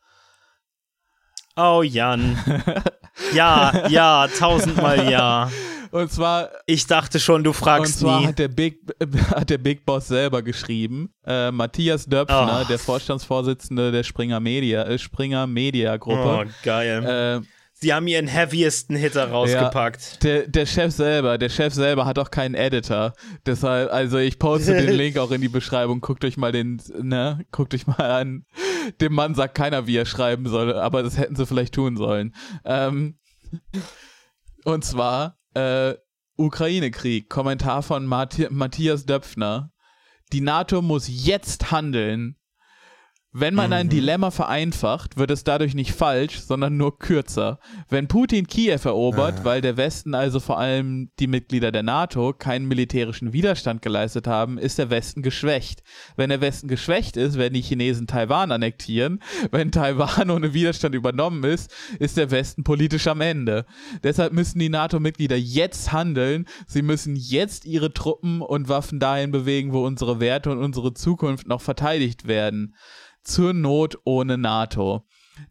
oh, Jan. Ja, ja, tausendmal ja. Und zwar. Ich dachte schon, du fragst Und zwar nie. hat der Big, hat der Big Boss selber geschrieben. Äh, Matthias Döpfner, Oh. der Vorstandsvorsitzende der Springer Media, äh, Springer Media Oh, Gruppe. geil. Äh, Sie haben ihren heaviesten Hitter rausgepackt. der, der Chef selber, der Chef selber hat auch keinen Editor. Deshalb, also ich poste den Link auch in die Beschreibung. Guckt euch mal den, ne, guckt euch mal an. Dem Mann sagt keiner, wie er schreiben soll, aber das hätten sie vielleicht tun sollen. Ähm, und zwar, äh, Ukraine-Krieg, Kommentar von Mathi Matthias Döpfner. Die NATO muss jetzt handeln. Wenn man ein Dilemma vereinfacht, wird es dadurch nicht falsch, sondern nur kürzer. Wenn Putin Kiew erobert, weil der Westen, also vor allem die Mitglieder der NATO, keinen militärischen Widerstand geleistet haben, ist der Westen geschwächt. Wenn der Westen geschwächt ist, werden die Chinesen Taiwan annektieren. Wenn Taiwan ohne Widerstand übernommen ist, ist der Westen politisch am Ende. Deshalb müssen die NATO-Mitglieder jetzt handeln. Sie müssen jetzt ihre Truppen und Waffen dahin bewegen, wo unsere Werte und unsere Zukunft noch verteidigt werden zur Not ohne NATO.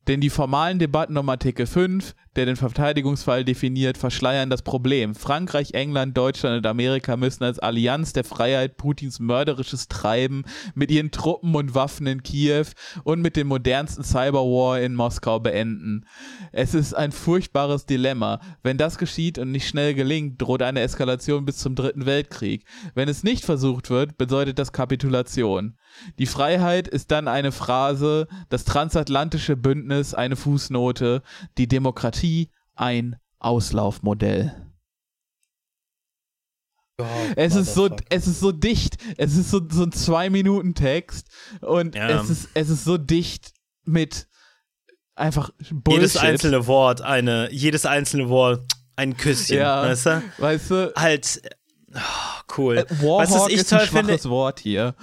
Denn die formalen Debatten um Artikel 5, der den Verteidigungsfall definiert, verschleiern das Problem. Frankreich, England, Deutschland und Amerika müssen als Allianz der Freiheit Putins mörderisches Treiben mit ihren Truppen und Waffen in Kiew und mit dem modernsten Cyberwar in Moskau beenden. Es ist ein furchtbares Dilemma. Wenn das geschieht und nicht schnell gelingt, droht eine Eskalation bis zum Dritten Weltkrieg. Wenn es nicht versucht wird, bedeutet das Kapitulation. Die Freiheit ist dann eine Phrase, das transatlantische Bündnis eine Fußnote, die Demokratie ein Auslaufmodell. Es ist so, es ist so dicht. Es ist so, so ein zwei Minuten Text und Ja. es ist, es ist so dicht mit einfach Bullshit. Jedes einzelne Wort, eine, jedes einzelne Wort, ein Küsschen, Ja. weißt du? weißt du, Halt, oh, cool. äh, weißt du, ich ist ein toll finde? schwaches Wort hier.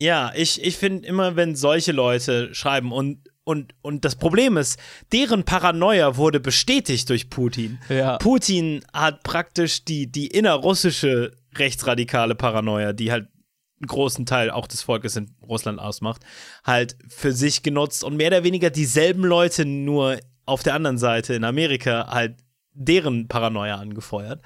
Ja, ich, ich finde immer, wenn solche Leute schreiben und, und, und das Problem ist, deren Paranoia wurde bestätigt durch Putin. Ja. Putin hat praktisch die, die innerrussische rechtsradikale Paranoia, die halt einen großen Teil auch des Volkes in Russland ausmacht, halt für sich genutzt und mehr oder weniger dieselben Leute nur auf der anderen Seite in Amerika halt deren Paranoia angefeuert.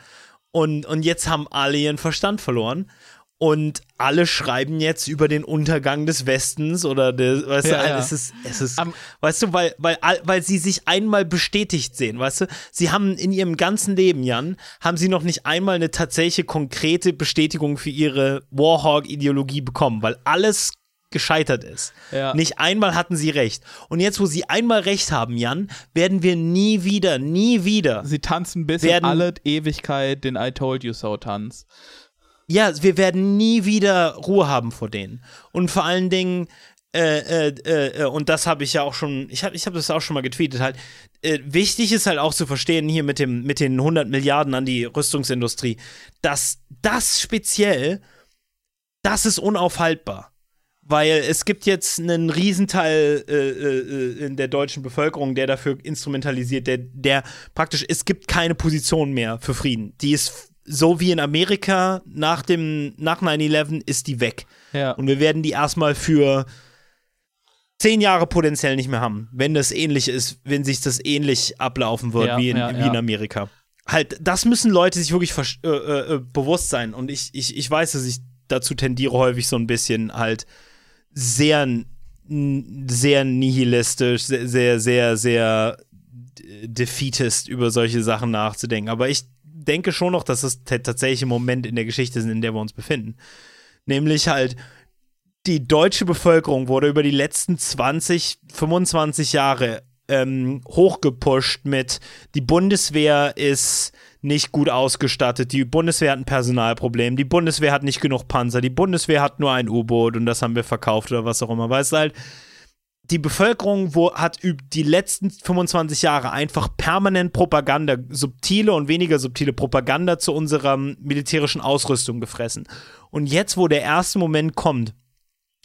Und, und jetzt haben alle ihren Verstand verloren. Und alle schreiben jetzt über den Untergang des Westens oder des, weißt Ja, du, ja. es ist, es ist, Am- weißt du, weil, weil, weil sie sich einmal bestätigt sehen, weißt du, sie haben in ihrem ganzen Leben, Jan, haben sie noch nicht einmal eine tatsächliche konkrete Bestätigung für ihre Warhawk-Ideologie bekommen, weil alles gescheitert ist. Ja. Nicht einmal hatten sie recht. Und jetzt, wo sie einmal recht haben, Jan, werden wir nie wieder, nie wieder Sie tanzen bis in alle Ewigkeit den I Told You So Tanz. Ja, wir werden nie wieder Ruhe haben vor denen. Und vor allen Dingen, äh, äh, äh, und das habe ich ja auch schon, ich habe ich hab das auch schon mal getweetet, halt, äh, wichtig ist halt auch zu verstehen hier mit, dem, mit den 100 Milliarden an die Rüstungsindustrie, dass das speziell, das ist unaufhaltbar. Weil es gibt jetzt einen Riesenteil äh, äh, in der deutschen Bevölkerung, der dafür instrumentalisiert, der, der praktisch, es gibt keine Position mehr für Frieden. Die ist so wie in Amerika nach dem, nach 9-11 ist die weg. Ja. Und wir werden die erstmal für zehn Jahre potenziell nicht mehr haben, wenn das ähnlich ist, wenn sich das ähnlich ablaufen wird Ja, wie, in, ja, wie in Amerika. Halt, das müssen Leute sich wirklich äh, äh, äh, bewusst sein. Und ich, ich, ich weiß, dass ich dazu tendiere, häufig so ein bisschen halt sehr, sehr nihilistisch, sehr, sehr, sehr, sehr defeatist über solche Sachen nachzudenken. Aber ich denke schon noch, dass das der tatsächliche Moment in der Geschichte sind, in der wir uns befinden. Nämlich halt, die deutsche Bevölkerung wurde über die letzten 20, 25 Jahre ähm, hochgepusht mit, die Bundeswehr ist nicht gut ausgestattet, die Bundeswehr hat ein Personalproblem, die Bundeswehr hat nicht genug Panzer, die Bundeswehr hat nur ein U-Boot und das haben wir verkauft oder was auch immer. Weißt du halt, die Bevölkerung wo, hat die letzten 25 Jahre einfach permanent Propaganda, subtile und weniger subtile Propaganda zu unserer militärischen Ausrüstung gefressen. Und jetzt, wo der erste Moment kommt,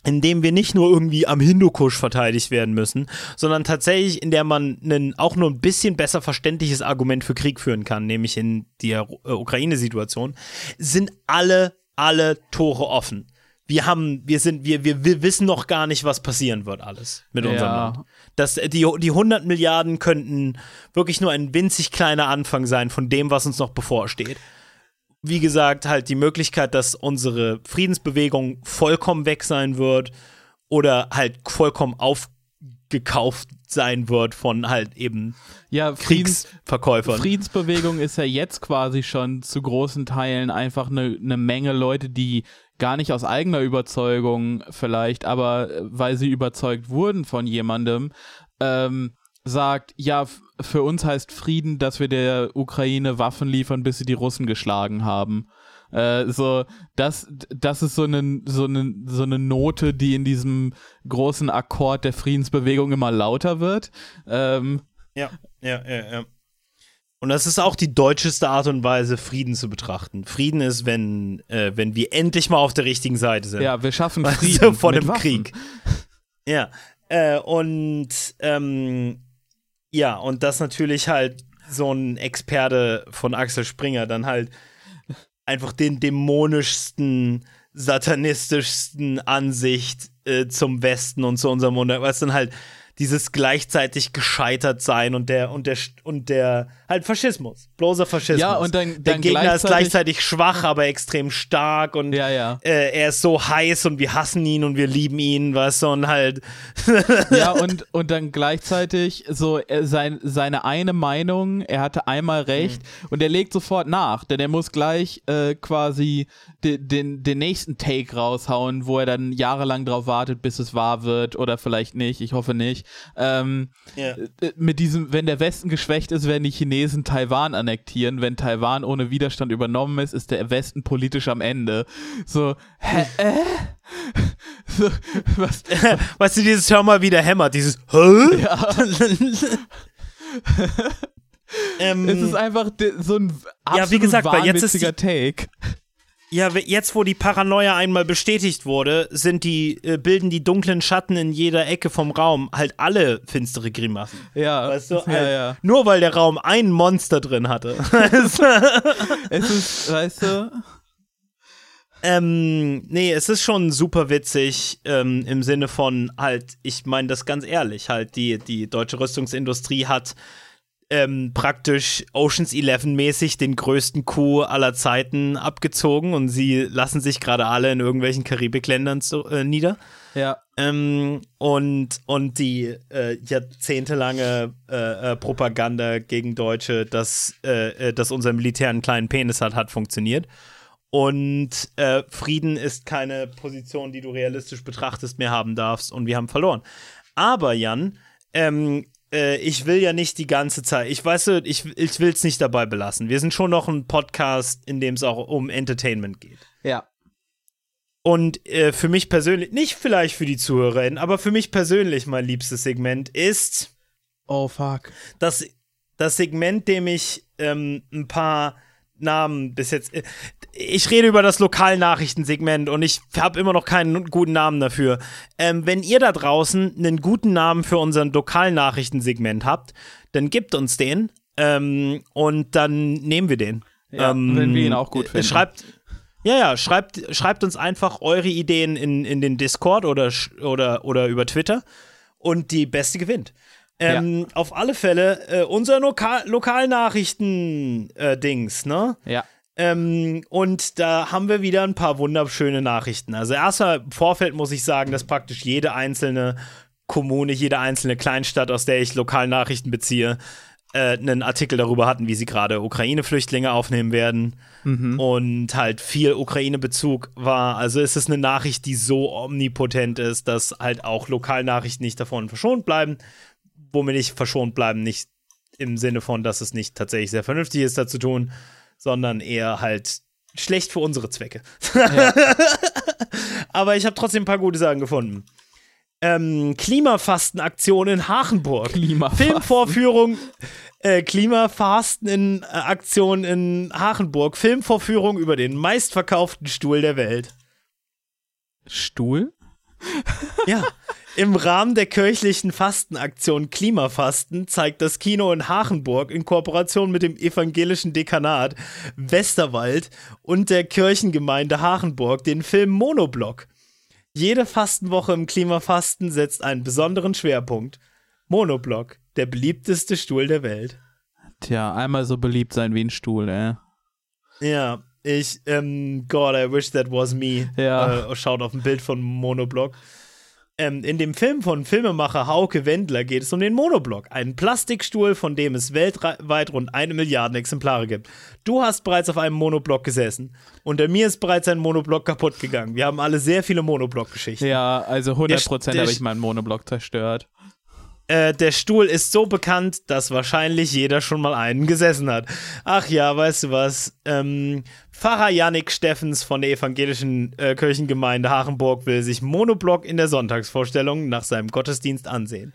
in dem wir nicht nur irgendwie am Hindukusch verteidigt werden müssen, sondern tatsächlich, in der man ein auch nur ein bisschen besser verständliches Argument für Krieg führen kann, nämlich in der äh, Ukraine-Situation, sind alle, alle Tore offen. Wir haben, wir sind, wir, wir, wir wissen noch gar nicht, was passieren wird alles mit unserem Ja. Land. Das, die, die 100 Milliarden könnten wirklich nur ein winzig kleiner Anfang sein von dem, was uns noch bevorsteht. Wie gesagt, halt die Möglichkeit, dass unsere Friedensbewegung vollkommen weg sein wird oder halt vollkommen aufgekauft sein wird von halt eben Ja, Friedens, Kriegsverkäufern. Friedensbewegung ist ja jetzt quasi schon zu großen Teilen einfach eine ne Menge Leute, die gar nicht aus eigener Überzeugung vielleicht, aber äh, weil sie überzeugt wurden von jemandem, ähm, sagt, ja, für uns heißt Frieden, dass wir der Ukraine Waffen liefern, bis sie die Russen geschlagen haben. Äh, so, das, das ist so eine, so, eine, so eine Note, die in diesem großen Akkord der Friedensbewegung immer lauter wird. Ähm, Ja, ja, ja, ja. Und das ist auch die deutscheste Art und Weise, Frieden zu betrachten. Frieden ist, wenn, äh, wenn wir endlich mal auf der richtigen Seite sind. ja, wir schaffen du, Frieden vor mit dem Waffen. Krieg. Ja. Äh, und ähm, ja, und das natürlich halt so ein Experte von Axel Springer dann halt einfach den dämonischsten, satanistischsten Ansicht äh, zum Westen und zu unserem Wunder, was dann halt dieses gleichzeitig gescheitert sein und der und der und der halt Faschismus, bloßer Faschismus. Ja, und dann- der dann Gegner ist gleichzeitig- gleichzeitig schwach, aber extrem stark und Ja, ja. äh, er ist so heiß und wir hassen ihn und wir lieben ihn, weißt du, und halt, Ja, und, und dann gleichzeitig so er, sein, seine eine Meinung, er hatte einmal recht und er legt sofort nach, denn er muss gleich äh, quasi de, den, den nächsten Take raushauen, wo er dann jahrelang drauf wartet, bis es wahr wird oder vielleicht nicht, ich hoffe nicht. Ähm, ja. äh, mit diesem, wenn der Westen geschwächt ist, werden die Chinesen Taiwan annektieren. Wenn Taiwan ohne Widerstand übernommen ist, ist der Westen politisch am Ende. So, hä, äh? so, was, weißt du, dieses Hör mal wieder hämmert, dieses Hä? ja. ähm, Es ist einfach so ein Ja, wie absolut gesagt, weil jetzt ist wahnwitziger Take. Ja, jetzt wo die Paranoia einmal bestätigt wurde, sind die, äh, bilden die dunklen Schatten in jeder Ecke vom Raum halt alle finstere Grimassen. Ja, Weißt du, ja, halt, ja. nur weil der Raum ein Monster drin hatte. Es ist, weißt du, Ähm, nee, es ist schon super witzig ähm, im Sinne von halt, ich meine das ganz ehrlich, halt die, die deutsche Rüstungsindustrie hat ähm, praktisch Oceans 11 mäßig den größten Coup aller Zeiten abgezogen und sie lassen sich gerade alle in irgendwelchen Karibikländern zu, äh, nieder. ja, Ähm, und, und die äh, jahrzehntelange äh, äh, Propaganda gegen Deutsche, dass, äh, äh, dass unser Militär einen kleinen Penis hat, hat funktioniert. Und Frieden ist keine Position, die du realistisch betrachtest, mehr haben darfst. Und wir haben verloren. Aber Jan, ähm, äh, ich will ja nicht die ganze Zeit, ich weiß, ich, ich will es nicht dabei belassen. Wir sind schon noch ein Podcast, in dem es auch um Entertainment geht. ja. Und äh, für mich persönlich, nicht vielleicht für die ZuhörerInnen, aber für mich persönlich mein liebstes Segment ist Oh fuck. das, das Segment, dem ich ähm, ein paar Namen bis jetzt. Ich rede über das Lokalnachrichtensegment und ich habe immer noch keinen guten Namen dafür. Ähm, wenn ihr da draußen einen guten Namen für unseren Lokalnachrichtensegment habt, dann gebt uns den ähm, und dann nehmen wir den. Ja, ähm, wenn wir ihn auch gut finden. Schreibt, ja, ja, schreibt, schreibt uns einfach eure Ideen in, in den Discord oder, oder, oder über Twitter und die Beste gewinnt. Ähm, Auf alle Fälle, äh, unser Loka Lokalnachrichten-Dings, ne? Ja. Ähm, und da haben wir wieder ein paar wunderschöne Nachrichten. Also erstmal im Vorfeld muss ich sagen, dass praktisch jede einzelne Kommune, jede einzelne Kleinstadt, aus der ich Lokalnachrichten beziehe, äh, einen Artikel darüber hatten, wie sie gerade Ukraine-Flüchtlinge aufnehmen werden. Und halt viel Ukraine-Bezug war. Also ist es eine Nachricht, die so omnipotent ist, dass halt auch Lokalnachrichten nicht davon verschont bleiben. Womit nicht verschont bleiben, nicht im Sinne von, dass es nicht tatsächlich sehr vernünftig ist, dazu tun, sondern eher halt schlecht für unsere Zwecke. Aber ich habe trotzdem ein paar gute Sachen gefunden. Ähm, Klimafastenaktion in Hachenburg. Klimafasten. Filmvorführung, äh, Klimafasten in äh, Aktion in Hachenburg. Filmvorführung über den meistverkauften Stuhl der Welt. Stuhl? Ja. Im Rahmen der kirchlichen Fastenaktion Klimafasten zeigt das Kino in Hachenburg in Kooperation mit dem evangelischen Dekanat Westerwald und der Kirchengemeinde Hachenburg den Film Monoblock. Jede Fastenwoche im Klimafasten setzt einen besonderen Schwerpunkt. Monoblock, der beliebteste Stuhl der Welt. Tja, einmal so beliebt sein wie ein Stuhl, ey. Ja, ich, ähm, God, I wish that was me. Ja. Äh, schaut auf ein Bild von Monoblock. Ähm, in dem Film von Filmemacher Hauke Wendler geht es um den Monoblock, einen Plastikstuhl, von dem es weltweit rund eine Milliarde Exemplare gibt. Du hast bereits auf einem Monoblock gesessen. Unter mir ist bereits ein Monoblock kaputt gegangen. Wir haben alle sehr viele Monoblock-Geschichten. Ja, also 100% Der- der- habe ich meinen Monoblock zerstört. Äh, der Stuhl ist so bekannt, dass wahrscheinlich jeder schon mal einen gesessen hat. Ach ja, weißt du was? Ähm, Pfarrer Yannick Steffens von der evangelischen äh, Kirchengemeinde Hachenburg will sich Monoblock in der Sonntagsvorstellung nach seinem Gottesdienst ansehen.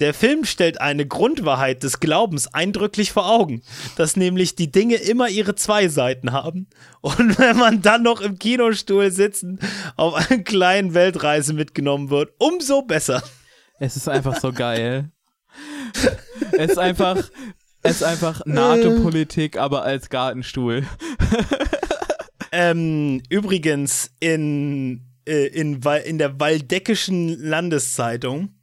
Der Film stellt eine Grundwahrheit des Glaubens eindrücklich vor Augen, dass nämlich die Dinge immer ihre zwei Seiten haben. Und wenn man dann noch im Kinostuhl sitzen auf einer kleinen Weltreise mitgenommen wird, umso besser. Es ist einfach so geil. es ist einfach, es ist einfach NATO-Politik, aber als Gartenstuhl. Ähm, übrigens, in, äh, in, in der Waldeckischen Landeszeitung,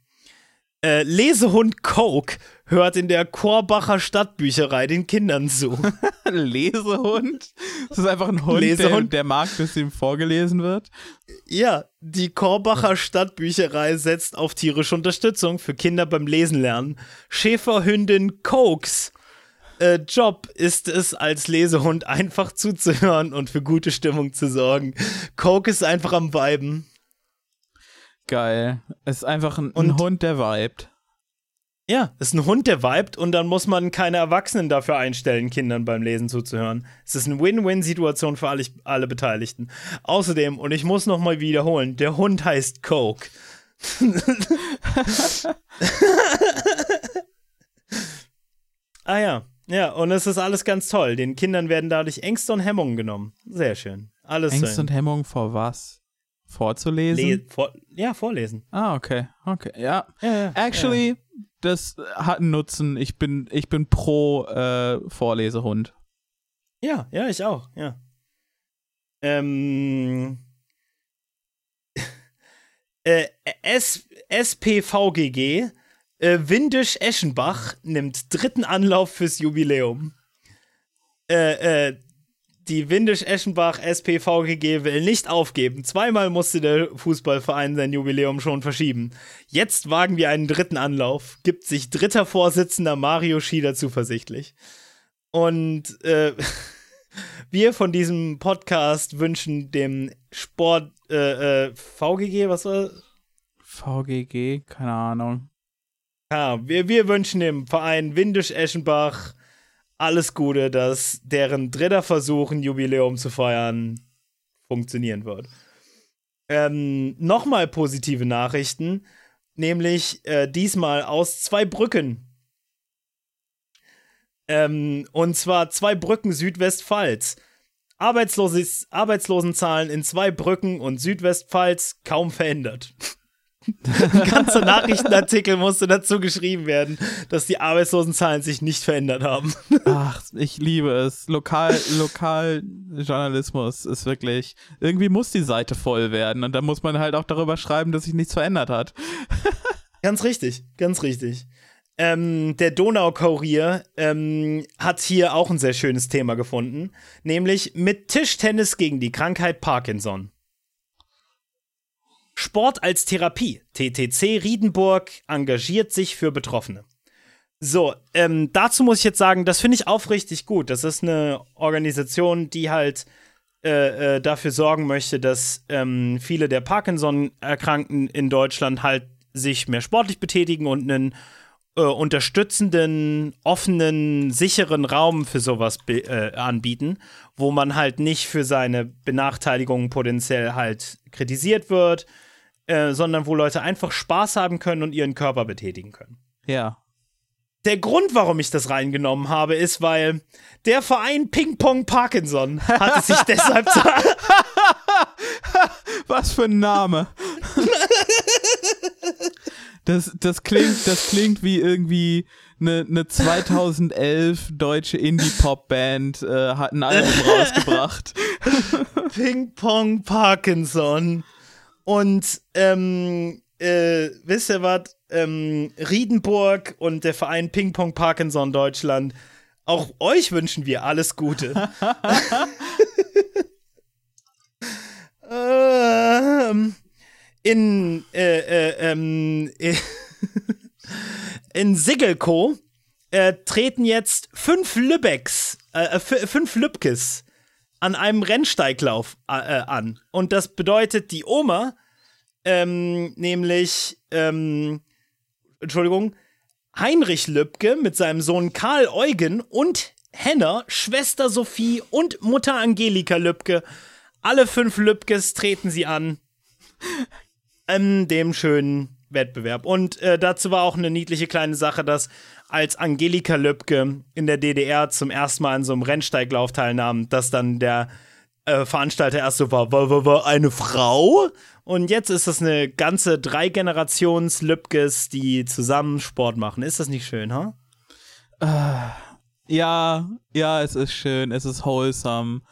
äh, Lesehund Coke hört in der Korbacher Stadtbücherei den Kindern zu. Lesehund? Das ist einfach ein Hund, der, Lesehund? der mag, dass ihm vorgelesen wird. ja, die Korbacher Stadtbücherei setzt auf tierische Unterstützung für Kinder beim Lesen lernen. Schäferhündin Cokes äh, Job ist es, als Lesehund einfach zuzuhören und für gute Stimmung zu sorgen. Coke ist einfach am Weiben. Geil. Es ist einfach ein, ein Und- Hund, der vibet. Ja, ist ein Hund, der vibet und dann muss man keine Erwachsenen dafür einstellen, Kindern beim Lesen zuzuhören. Es ist eine Win-Win-Situation für alle, alle Beteiligten. Außerdem, und ich muss nochmal wiederholen, der Hund heißt Coke. ah ja, ja, und es ist alles ganz toll. Den Kindern werden dadurch Ängste und Hemmungen genommen. Sehr schön. Alles Ängste schön. und Hemmungen vor was? Vorzulesen? Le vor ja, vorlesen. ah, okay. Okay. Ja. Ja, ja, Actually, das hat einen Nutzen. Ich bin, ich bin pro äh, Vorlesehund. Ja, ja, ich auch, ja. Ähm. äh, S SPVGG, äh, Windisch-Eschenbach nimmt dritten Anlauf fürs Jubiläum. Äh, äh, die Windisch-Eschenbach SPVGG will nicht aufgeben. Zweimal musste der Fußballverein sein Jubiläum schon verschieben. Jetzt wagen wir einen dritten Anlauf, gibt sich dritter Vorsitzender Mario Schieder zuversichtlich. Und äh, wir von diesem Podcast wünschen dem Sport äh, äh, VGG, was war VGG, keine Ahnung. ja, wir, wir wünschen dem Verein Windisch-Eschenbach alles Gute, dass deren dritter Versuch, ein Jubiläum zu feiern, funktionieren wird. Ähm, Nochmal positive Nachrichten, nämlich äh, diesmal aus zwei Brücken. Ähm, und zwar zwei Brücken Südwestpfalz. Arbeitsloses, Arbeitslosenzahlen in zwei Brücken und Südwestpfalz kaum verändert. Ein ganzer Nachrichtenartikel musste dazu geschrieben werden, dass die Arbeitslosenzahlen sich nicht verändert haben. Ach, ich liebe es. Lokal, Lokaljournalismus ist wirklich. Irgendwie muss die Seite voll werden und dann muss man halt auch darüber schreiben, dass sich nichts verändert hat. Ganz richtig, ganz richtig. Ähm, der Donaukurier ähm, hat hier auch ein sehr schönes Thema gefunden, nämlich mit Tischtennis gegen die Krankheit Parkinson. Sport als Therapie. TTC Riedenburg engagiert sich für Betroffene. So, ähm, dazu muss ich jetzt sagen, das finde ich aufrichtig gut. Das ist eine Organisation, die halt äh, äh, dafür sorgen möchte, dass ähm, viele der Parkinson-Erkrankten in Deutschland halt sich mehr sportlich betätigen und einen äh, unterstützenden, offenen, sicheren Raum für sowas äh, anbieten, wo man halt nicht für seine Benachteiligungen potenziell halt kritisiert wird, äh, sondern wo Leute einfach Spaß haben können und ihren Körper betätigen können. Ja. Der Grund, warum ich das reingenommen habe, ist, weil der Verein Ping Pong Parkinson hat es sich deshalb Was für ein Name. Das, das, klingt, das klingt wie irgendwie eine, eine 2011 deutsche Indie-Pop-Band äh, hat ein Album rausgebracht. Ping Pong Parkinson. Und ähm, äh, wisst ihr was? Ähm, Riedenburg und der Verein Ping Pong Parkinson Deutschland. Auch euch wünschen wir alles Gute. ähm, in äh, äh, ähm, in Siggelko äh, treten jetzt fünf Lübecks, äh, fünf Lübkes an einem Rennsteiglauf äh, an. Und das bedeutet, die Oma, ähm, nämlich, ähm, Entschuldigung, Heinrich Lübke mit seinem Sohn Karl Eugen und Henner, Schwester Sophie und Mutter Angelika Lübke. Alle fünf Lübkes treten sie an. In dem schönen Wettbewerb. Und äh, dazu war auch eine niedliche kleine Sache, dass als Angelika Löbke in der DDR zum ersten Mal an so einem Rennsteiglauf teilnahm, dass dann der äh, Veranstalter erst so war, war, war, war eine Frau? Und jetzt ist das eine ganze drei Generations Lübkes, die zusammen Sport machen. Ist das nicht schön, ha? Huh? Ja, ja, es ist schön, es ist wholesome.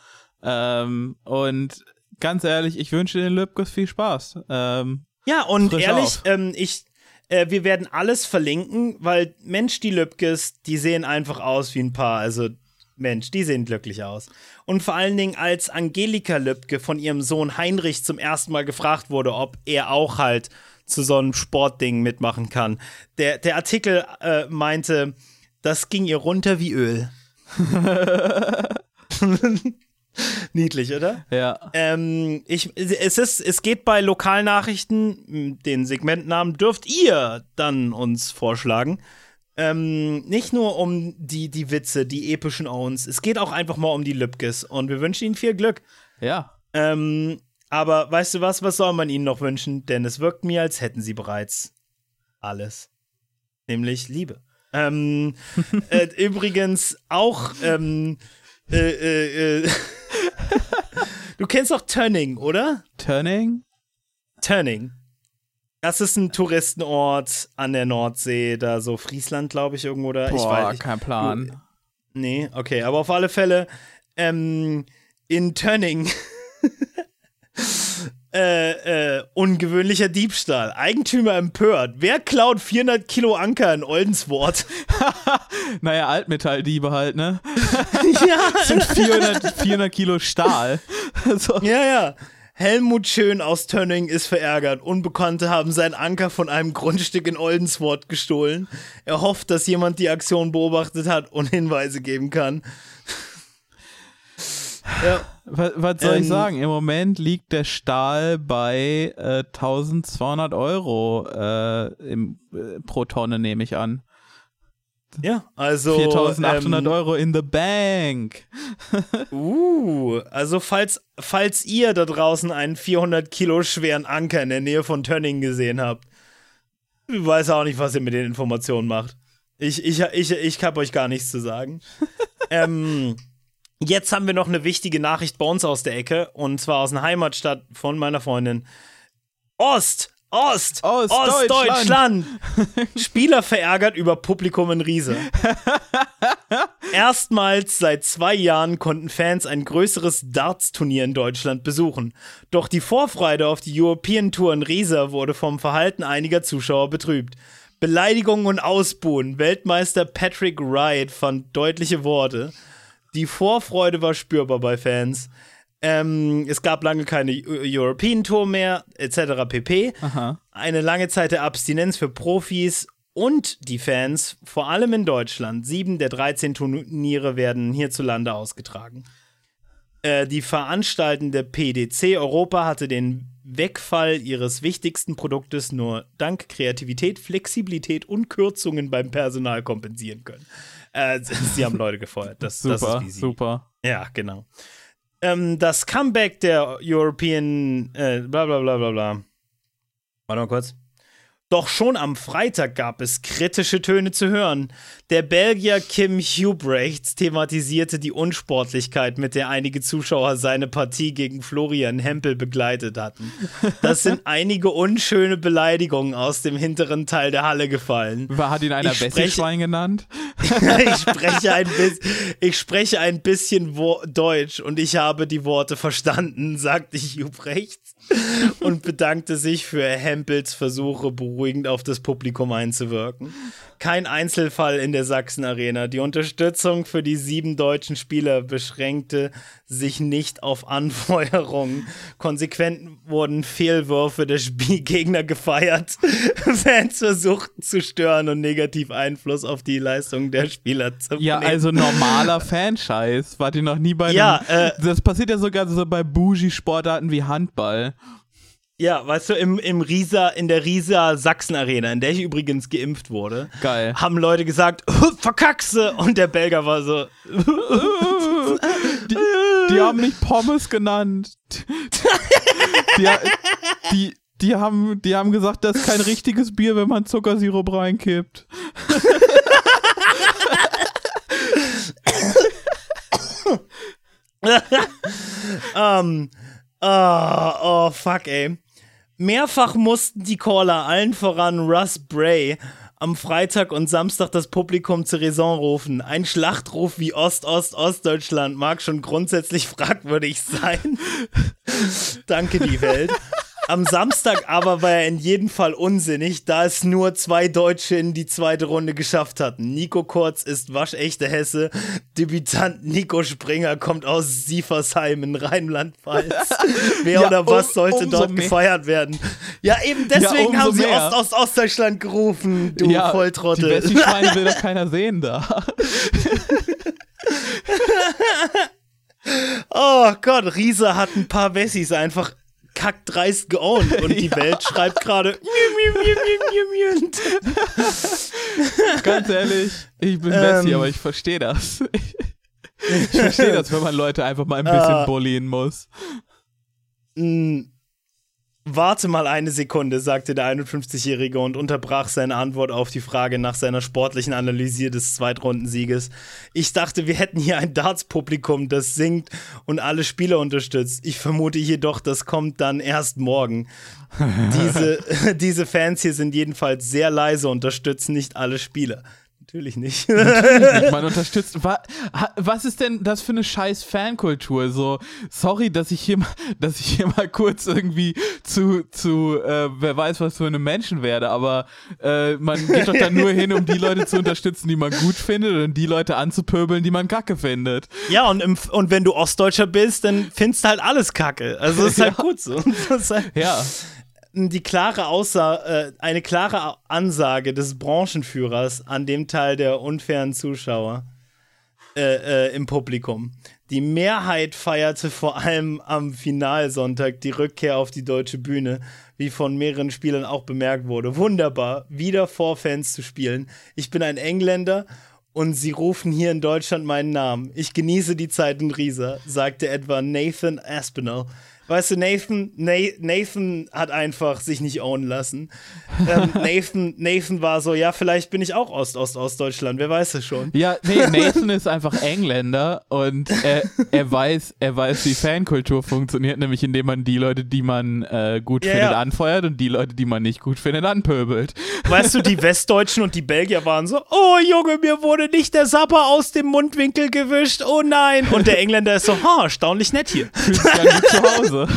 Ähm, und ganz ehrlich, ich wünsche den Lübkes viel Spaß. Ähm, ja, und ehrlich, ähm, ich, äh, wir werden alles verlinken, weil Mensch, die Lübkes, die sehen einfach aus wie ein Paar. Also Mensch, die sehen glücklich aus. Und vor allen Dingen, als Angelika Lübke von ihrem Sohn Heinrich zum ersten Mal gefragt wurde, ob er auch halt zu so einem Sportding mitmachen kann. Der, der Artikel äh, meinte, das ging ihr runter wie Öl. Niedlich, oder? Ja. Ähm, ich, es, ist, es geht bei Lokalnachrichten, den Segmentnamen dürft ihr dann uns vorschlagen. Ähm, nicht nur um die, die Witze, die epischen Owns, es geht auch einfach mal um die Lübkes und wir wünschen ihnen viel Glück. Ja. Ähm, aber weißt du was, was soll man ihnen noch wünschen? Denn es wirkt mir, als hätten sie bereits alles. Nämlich Liebe. Ähm, äh, übrigens auch, ähm, äh, äh, äh du kennst doch Turning, oder? Turning? Turning. Das ist ein Touristenort an der Nordsee, da so Friesland, glaube ich, irgendwo da. Boah, ich weiß, kein Plan. Du, nee, okay, aber auf alle Fälle ähm, in Turning äh, äh, ungewöhnlicher Diebstahl. Eigentümer empört. Wer klaut 400 Kilo Anker in Oldenswort? naja, Altmetalldiebe halt, ne? ja. Das sind 400, 400 Kilo Stahl. so. Ja, ja. Helmut Schön aus Tönning ist verärgert. Unbekannte haben seinen Anker von einem Grundstück in Oldenswort gestohlen. Er hofft, dass jemand die Aktion beobachtet hat und Hinweise geben kann. Ja. Was, was soll ähm, ich sagen? Im Moment liegt der Stahl bei äh, 1200 Euro äh, im, äh, pro Tonne, nehme ich an. Ja, also 4800 ähm, Euro in the bank. uh, also falls, falls ihr da draußen einen 400 Kilo schweren Anker in der Nähe von Tönning gesehen habt, ich weiß auch nicht, was ihr mit den Informationen macht. Ich, ich, ich, ich habe euch gar nichts zu sagen. ähm, jetzt haben wir noch eine wichtige Nachricht bei uns aus der Ecke und zwar aus einer Heimatstadt von meiner Freundin. Ost! Ost, Ost, Ostdeutschland. Spieler verärgert über Publikum in Riese. Erstmals seit zwei Jahren konnten Fans ein größeres Darts-Turnier in Deutschland besuchen. Doch die Vorfreude auf die European Tour in Riese wurde vom Verhalten einiger Zuschauer betrübt. Beleidigungen und Ausbuhen. Weltmeister Patrick Wright fand deutliche Worte. Die Vorfreude war spürbar bei Fans. Ähm, es gab lange keine European Tour mehr, etc. pp. Aha. Eine lange Zeit der Abstinenz für Profis und die Fans, vor allem in Deutschland. Sieben der 13 Turniere werden hierzulande ausgetragen. Äh, die veranstaltende PDC Europa hatte den Wegfall ihres wichtigsten Produktes nur dank Kreativität, Flexibilität und Kürzungen beim Personal kompensieren können. Äh, sie haben Leute gefeuert. Das, super, das ist wie sie. super. Ja, genau ähm, das Comeback der European, äh, bla bla bla bla bla. Warte mal kurz. Doch schon am Freitag gab es kritische Töne zu hören. Der Belgier Kim Hubrechts thematisierte die Unsportlichkeit, mit der einige Zuschauer seine Partie gegen Florian Hempel begleitet hatten. Das sind einige unschöne Beleidigungen aus dem hinteren Teil der Halle gefallen. Hat ihn einer Besserschwein genannt? ich, spreche ein ich spreche ein bisschen Wo Deutsch und ich habe die Worte verstanden, sagte Hubrechts. und bedankte sich für Hempels Versuche, beruhigend auf das Publikum einzuwirken. Kein Einzelfall in der Sachsen Arena. Die Unterstützung für die sieben deutschen Spieler beschränkte sich nicht auf Anfeuerungen. Konsequent wurden Fehlwürfe der Spielgegner gefeiert. Fans versuchten zu stören und negativ Einfluss auf die Leistung der Spieler zu nehmen. Ja, also normaler Fanscheiß. Wart ihr noch nie bei Ja, einem, äh, Das passiert ja sogar so bei Bougie-Sportarten wie Handball. Ja, weißt du, im, im Riesa, in der Riesa Sachsen Arena, in der ich übrigens geimpft wurde, Geil. haben Leute gesagt, verkackse! Und der Belgier war so, Die, haben mich Pommes genannt. Die, die, die, haben, die haben gesagt, das ist kein richtiges Bier, wenn man Zuckersirup reinkippt. ähm, oh, oh, fuck, ey. Mehrfach mussten die Caller, allen voran Russ Bray, am Freitag und Samstag das Publikum zur Raison rufen. Ein Schlachtruf wie Ost-Ost-Ostdeutschland mag schon grundsätzlich fragwürdig sein. Danke, die Welt. Am Samstag aber war er in jedem Fall unsinnig, da es nur zwei Deutsche in die zweite Runde geschafft hatten. Nico Kurz ist waschechte Hesse, Debütant Nico Springer kommt aus Siefersheim in Rheinland-Pfalz. Wer Ja, oder was um- sollte dort mehr. gefeiert werden? Ja, eben deswegen umso haben sie mehr. Ost-Ost-Ostdeutschland gerufen, du Die Volltrottel. Wessi-Schweine will doch keiner sehen da. Oh Gott, Riese hat ein paar Wessis einfach kackdreist geowned und die Ja. Welt schreibt gerade Ganz ehrlich, ich bin Ähm. Wessi, aber ich verstehe das. Ich verstehe das, wenn man Leute einfach mal ein bisschen Ah. bullien muss. Warte mal eine Sekunde, sagte der 51-Jährige und unterbrach seine Antwort auf die Frage nach seiner sportlichen Analyse des Zweitrundensieges. Ich dachte, wir hätten hier ein Darts-Publikum, das singt und alle Spieler unterstützt. Ich vermute jedoch, das kommt dann erst morgen. Diese, diese Fans hier sind jedenfalls sehr leise, unterstützen nicht alle Spieler. Natürlich nicht. nicht. Man unterstützt. Wa, ha, was ist denn das für eine scheiß Fankultur? So, sorry, dass ich hier mal, dass ich hier mal kurz irgendwie zu, zu äh, wer weiß was für einem Menschen werde, aber äh, man geht doch dann nur hin, um die Leute zu unterstützen, die man gut findet und die Leute anzupöbeln, die man kacke findet. Ja, und, im, und wenn du Ostdeutscher bist, dann findest du halt alles kacke. Also das ist halt Ja. gut so. Halt Ja. Die klare Aussa äh, eine klare Ansage des Branchenführers an dem Teil der unfairen Zuschauer äh, äh, im Publikum. Die Mehrheit feierte vor allem am Finalsonntag die Rückkehr auf die deutsche Bühne, wie von mehreren Spielern auch bemerkt wurde. Wunderbar, wieder vor Fans zu spielen. Ich bin ein Engländer und sie rufen hier in Deutschland meinen Namen. Ich genieße die Zeit in Riesa, sagte etwa Nathan Aspinall. Weißt du, Nathan, Na Nathan hat einfach sich nicht ownen lassen. Ähm, Nathan, Nathan war so, ja, vielleicht bin ich auch Ost-Ost-Ostdeutschland, wer weiß es schon. Ja, nee, Nathan ist einfach Engländer und er, er weiß, er weiß, wie Fankultur funktioniert, nämlich indem man die Leute, die man äh, gut Ja, findet, ja. anfeuert und die Leute, die man nicht gut findet, anpöbelt. Weißt du, die Westdeutschen und die Belgier waren so, oh Junge, mir wurde nicht der Sapper aus dem Mundwinkel gewischt, oh nein. Und der Engländer ist so, ha, erstaunlich nett hier. Fühlt sich an wie zu Hause.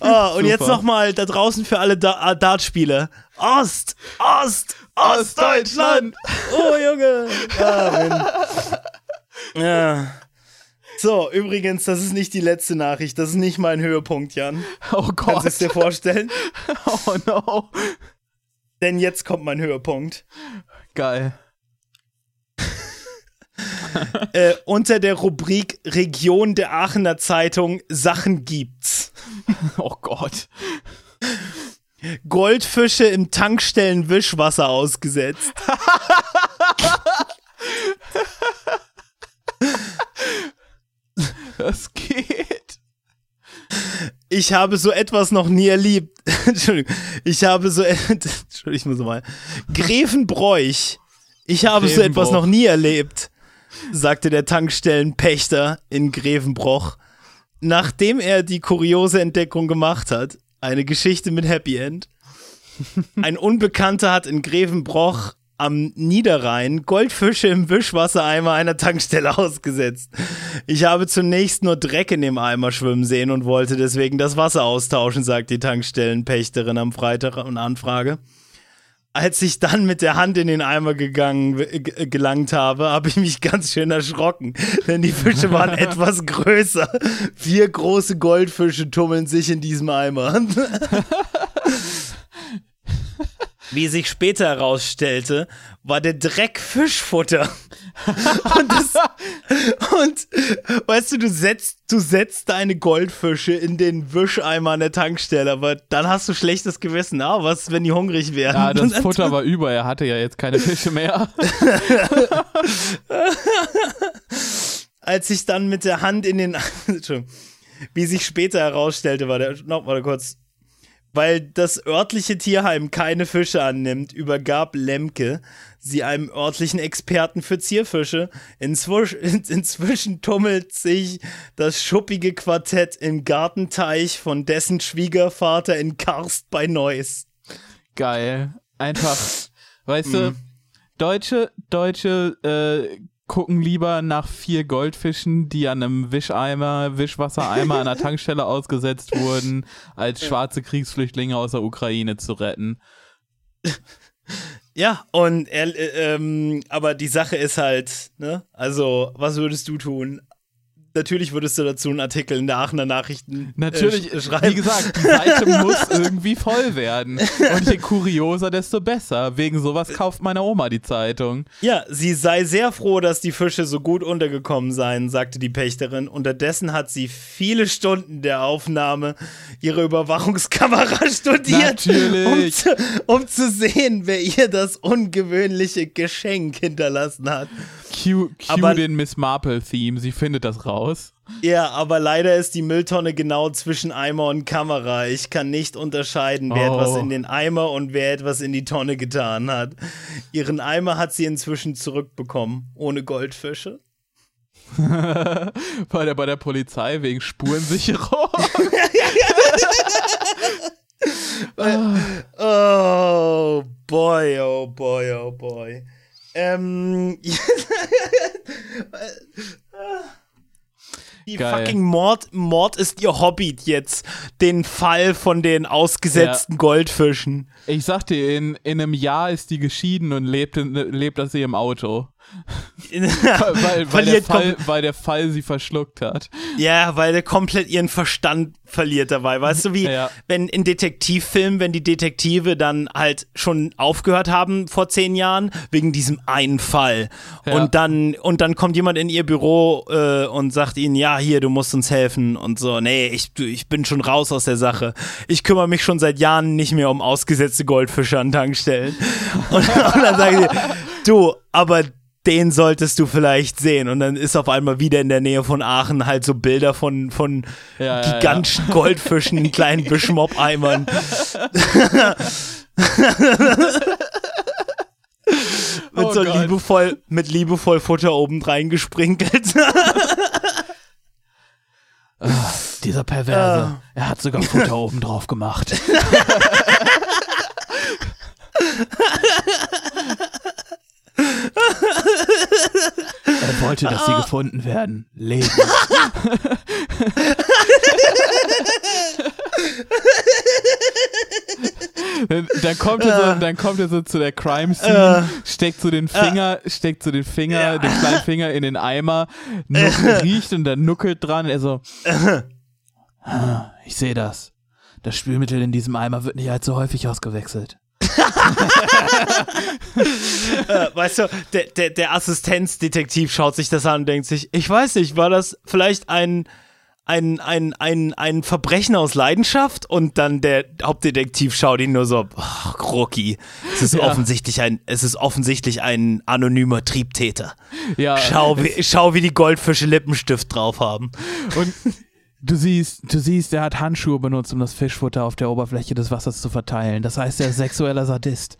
Oh, und jetzt Super. nochmal da draußen für alle da äh, Dartspieler. Ost, Ost, Ostdeutschland. Oh Junge. Mann. ja. So, übrigens, das ist nicht die letzte Nachricht. Das ist nicht mein Höhepunkt, Jan. Oh Kannst du Gott. es dir vorstellen? Oh no. Denn jetzt kommt mein Höhepunkt. Geil. Äh, unter der Rubrik Region der Aachener Zeitung Sachen gibt's. Oh Gott. Goldfische im Tankstellen-Wischwasser ausgesetzt. Das geht. Ich habe so etwas noch nie erlebt. Entschuldigung. Ich habe so. Entschuldigung, ich muss mal. Grevenbräuch. Ich habe so etwas noch nie erlebt, sagte der Tankstellenpächter in Grevenbroch, nachdem er die kuriose Entdeckung gemacht hat. Eine Geschichte mit Happy End. Ein Unbekannter hat in Grevenbroch am Niederrhein Goldfische im Wischwassereimer einer Tankstelle ausgesetzt. Ich habe zunächst nur Dreck in dem Eimer schwimmen sehen und wollte deswegen das Wasser austauschen, sagt die Tankstellenpächterin am Freitag und Anfrage. Als ich dann mit der Hand in den Eimer gegangen, gelangt habe, habe ich mich ganz schön erschrocken, denn die Fische waren etwas größer. Vier große Goldfische tummeln sich in diesem Eimer. Wie sich später herausstellte, war der Dreck Fischfutter. und, das, und weißt du, du setzt, du setzt deine Goldfische in den Wischeimer an der Tankstelle, aber dann hast du schlechtes Gewissen. Ah, was, wenn die hungrig werden? Ja, das Futter war über, er hatte ja jetzt keine Fische mehr. Als ich dann mit der Hand in den. Wie sich später herausstellte, war der. Noch mal kurz weil das örtliche Tierheim keine Fische annimmt, übergab Lemke sie einem örtlichen Experten für Zierfische. Inzwischen, inzwischen tummelt sich das schuppige Quartett im Gartenteich von dessen Schwiegervater in Karst bei Neuss. Geil. Einfach, weißt du, mm. deutsche, deutsche äh, gucken lieber nach vier Goldfischen, die an einem Wischeimer, Wischwassereimer an der Tankstelle ausgesetzt wurden, als schwarze Kriegsflüchtlinge aus der Ukraine zu retten. Ja, und er, äh, ähm, aber die Sache ist halt, ne? Also, was würdest du tun? Natürlich würdest du dazu einen Artikel in der Aachener Nachrichten äh, natürlich, äh, schreiben. Wie gesagt, die Seite muss irgendwie voll werden. Und je kurioser, desto besser. Wegen sowas kauft meine Oma die Zeitung. Ja, sie sei sehr froh, dass die Fische so gut untergekommen seien, sagte die Pächterin. Unterdessen hat sie viele Stunden der Aufnahme ihre Überwachungskamera studiert, um zu, um zu sehen, wer ihr das ungewöhnliche Geschenk hinterlassen hat. Cue, cue aber, den Miss Marple-Theme, sie findet das raus. Ja, aber leider ist die Mülltonne genau zwischen Eimer und Kamera. Ich kann nicht unterscheiden, wer oh. etwas in den Eimer und wer etwas in die Tonne getan hat. Ihren Eimer hat sie inzwischen zurückbekommen, ohne Goldfische. War der bei der Polizei wegen Spurensicherung? oh boy, oh boy, oh boy. Ähm. Die Geil. fucking Mord, Mord ist ihr Hobby jetzt. Den Fall von den ausgesetzten ja. Goldfischen. Ich sag dir, in, in einem Jahr ist die geschieden und lebt, in, lebt aus ihrem Auto. weil, weil, der Fall, weil der Fall sie verschluckt hat. Ja, weil der komplett ihren Verstand verliert dabei. Weißt du, wie ja. wenn in Detektivfilmen, wenn die Detektive dann halt schon aufgehört haben vor zehn Jahren, wegen diesem einen Fall. Ja. Und dann, und dann kommt jemand in ihr Büro äh, und sagt ihnen, ja, hier, du musst uns helfen und so. Nee, ich, ich bin schon raus aus der Sache. Ich kümmere mich schon seit Jahren nicht mehr um ausgesetzte Goldfische an Tankstellen. und, und dann sagen sie, du, aber den solltest du vielleicht sehen. Und dann ist auf einmal wieder in der Nähe von Aachen halt so Bilder von, von ja, gigantischen ja, ja. Goldfischen in kleinen Bischmopp-Eimern. mit oh so Gott. liebevoll, mit liebevoll Futter oben gesprinkelt. Dieser Perverse. Uh. Er hat sogar Futter oben drauf gemacht. Er wollte, dass sie ah. gefunden werden. Leben. dann, kommt er so, dann kommt er so zu der Crime Scene, uh, steckt so den Finger, steckt so den Finger, den kleinen Finger in den Eimer, riecht und dann nuckelt dran. Er so, ah, ich sehe das. Das Spülmittel in diesem Eimer wird nicht allzu häufig ausgewechselt. Äh, weißt du, der, der, der Assistenzdetektiv schaut sich das an und denkt sich, ich weiß nicht, war das vielleicht ein, ein, ein, ein, ein Verbrechen aus Leidenschaft? Und dann der Hauptdetektiv schaut ihn nur so, ach, Rocky, es ist ja. offensichtlich ein, es ist offensichtlich ein anonymer Triebtäter. Ja. Schau, wie, schau, wie die Goldfische Lippenstift drauf haben. Und Du siehst, du siehst, er hat Handschuhe benutzt, um das Fischfutter auf der Oberfläche des Wassers zu verteilen. Das heißt, er ist sexueller Sadist.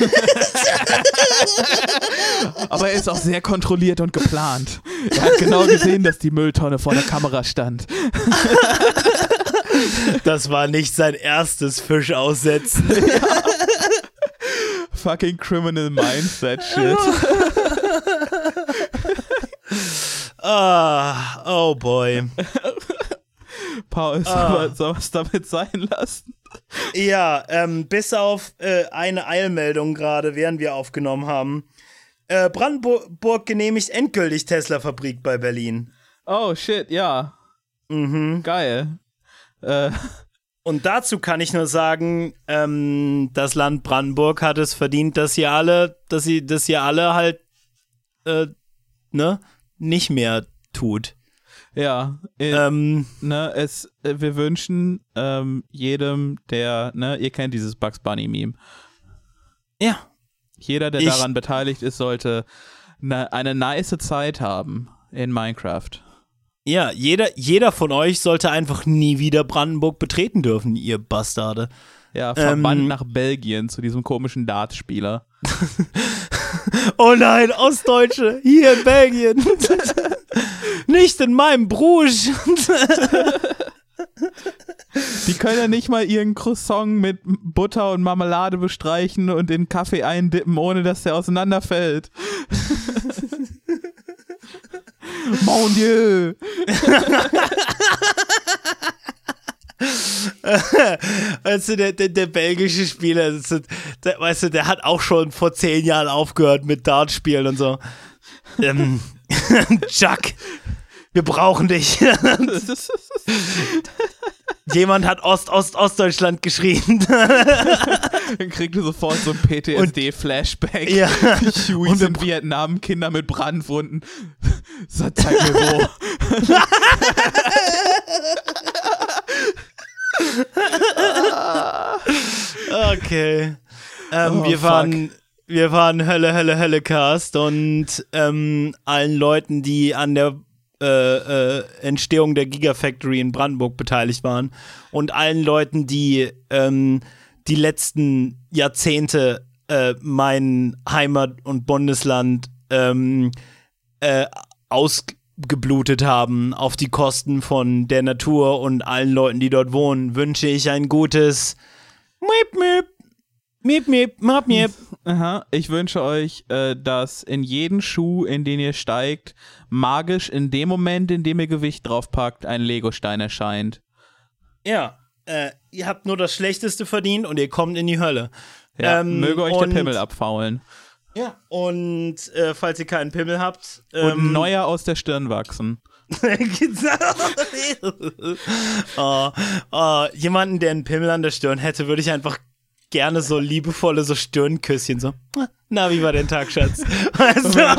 Aber er ist auch sehr kontrolliert und geplant. Er hat genau gesehen, dass die Mülltonne vor der Kamera stand. Das war nicht sein erstes Fischaussetzen. Ja. Fucking criminal mindset shit. Ah, oh boy. Paul, soll Ah. soll es damit sein lassen? Ja, ähm, bis auf äh, eine Eilmeldung gerade, während wir aufgenommen haben. Äh, Brandenburg genehmigt endgültig Tesla-Fabrik bei Berlin. Oh shit, ja. Mhm. Geil. Äh, Und dazu kann ich nur sagen, ähm, das Land Brandenburg hat es verdient, dass ihr alle, dass sie, dass ihr alle halt, äh, ne, nicht mehr tut. Ja. Äh, Ähm, ne, es, äh, wir wünschen ähm, jedem, der, ne, ihr kennt dieses Bugs Bunny Meme. ja, Jeder, der Ich- daran beteiligt ist, sollte ne, eine nice Zeit haben in Minecraft. ja, jeder, jeder von euch sollte einfach nie wieder Brandenburg betreten dürfen, ihr Bastarde. Ja, verbannt Ähm, nach Belgien zu diesem komischen Dartspieler. Oh nein, Ostdeutsche, hier in Belgien. Nicht in meinem Bruges. Die können ja nicht mal ihren Croissant mit Butter und Marmelade bestreichen und in Kaffee eindippen, ohne dass der auseinanderfällt. Mon Dieu! Weißt du, der, der, der belgische Spieler, der, weißt du, der hat auch schon vor zehn Jahren aufgehört mit Dartspielen und so. Ähm, Chuck, wir brauchen dich. Jemand hat Ost-Ost-Ostdeutschland geschrien. Dann kriegt du sofort so ein PTSD-Flashback. ja. Hueys in Vietnam, Kinder mit Brandwunden. So, zeig mir wo. Okay. Ähm, Oh, wir fuck. waren, wir waren Hölle, Hölle, Hölle Cast und ähm, allen Leuten, die an der äh, äh, Entstehung der Gigafactory in Brandenburg beteiligt waren und allen Leuten, die ähm, die letzten Jahrzehnte äh, mein Heimat- und Bundesland ähm, äh, ausgeblutet haben auf die Kosten von der Natur und allen Leuten, die dort wohnen, wünsche ich ein gutes Miep, miep. Miep, miep, map, miep. Aha. Ich wünsche euch, äh, dass in jeden Schuh, in den ihr steigt, magisch in dem Moment, in dem ihr Gewicht draufpackt, ein Legostein erscheint. Ja, äh, ihr habt nur das Schlechteste verdient und ihr kommt in die Hölle. Ja, Ähm, möge euch und- der Pimmel abfaulen. Ja, und äh, falls ihr keinen Pimmel habt, Und ähm, neuer aus der Stirn wachsen. Oh, oh, jemanden, der einen Pimmel an der Stirn hätte, würde ich einfach gerne so liebevolle so Stirnküsschen so. Na, wie war dein Tag, Schatz? Weißt du?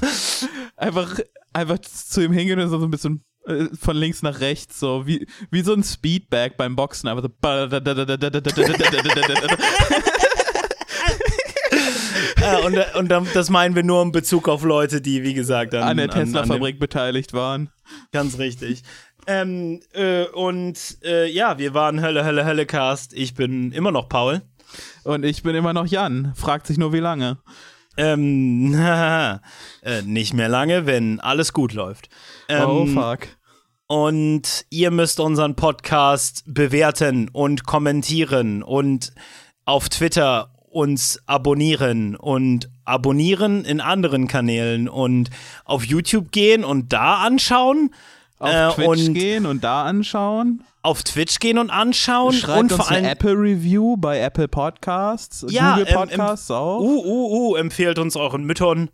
Einfach, einfach zu ihm hingehen und so ein bisschen äh, von links nach rechts, so wie, wie so ein Speedbag beim Boxen, einfach so. Äh, und und das meinen wir nur in Bezug auf Leute, die, wie gesagt, an, an der Tesla-Fabrik beteiligt waren. Ganz richtig. Ähm, äh, und äh, ja, wir waren Hölle, Hölle, Hölle Cast. Ich bin immer noch Paul. Und ich bin immer noch Jan. Fragt sich nur, wie lange. Ähm, äh, nicht mehr lange, wenn alles gut läuft. Ähm, oh, fuck. Und ihr müsst unseren Podcast bewerten und kommentieren und auf Twitter uns abonnieren und abonnieren in anderen Kanälen und auf YouTube gehen und da anschauen. Auf äh, Twitch und gehen und da anschauen. auf Twitch gehen und anschauen Schreibt und uns vor allem eine Apple-Review bei Apple Podcasts, Ja, Google ähm, Podcasts auch. uh, uh, uh, empfehlt uns euren Müttern.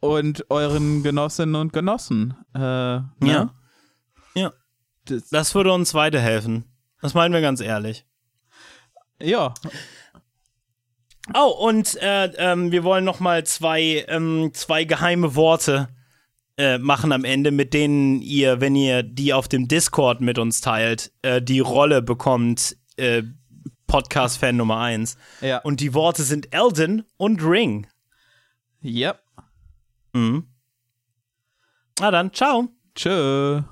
und euren Genossinnen und Genossen. Äh, ne? Ja. Ja. Das, Das würde uns weiterhelfen. Das meinen wir ganz ehrlich. ja, Oh, und äh, ähm, wir wollen noch mal zwei, ähm, zwei geheime Worte äh, machen am Ende, mit denen ihr, wenn ihr die auf dem Discord mit uns teilt, äh, die Rolle bekommt, äh, Podcast-Fan Nummer eins. ja. Und die Worte sind Elden und Ring. Yep. Mhm. Na dann, ciao. Tschö.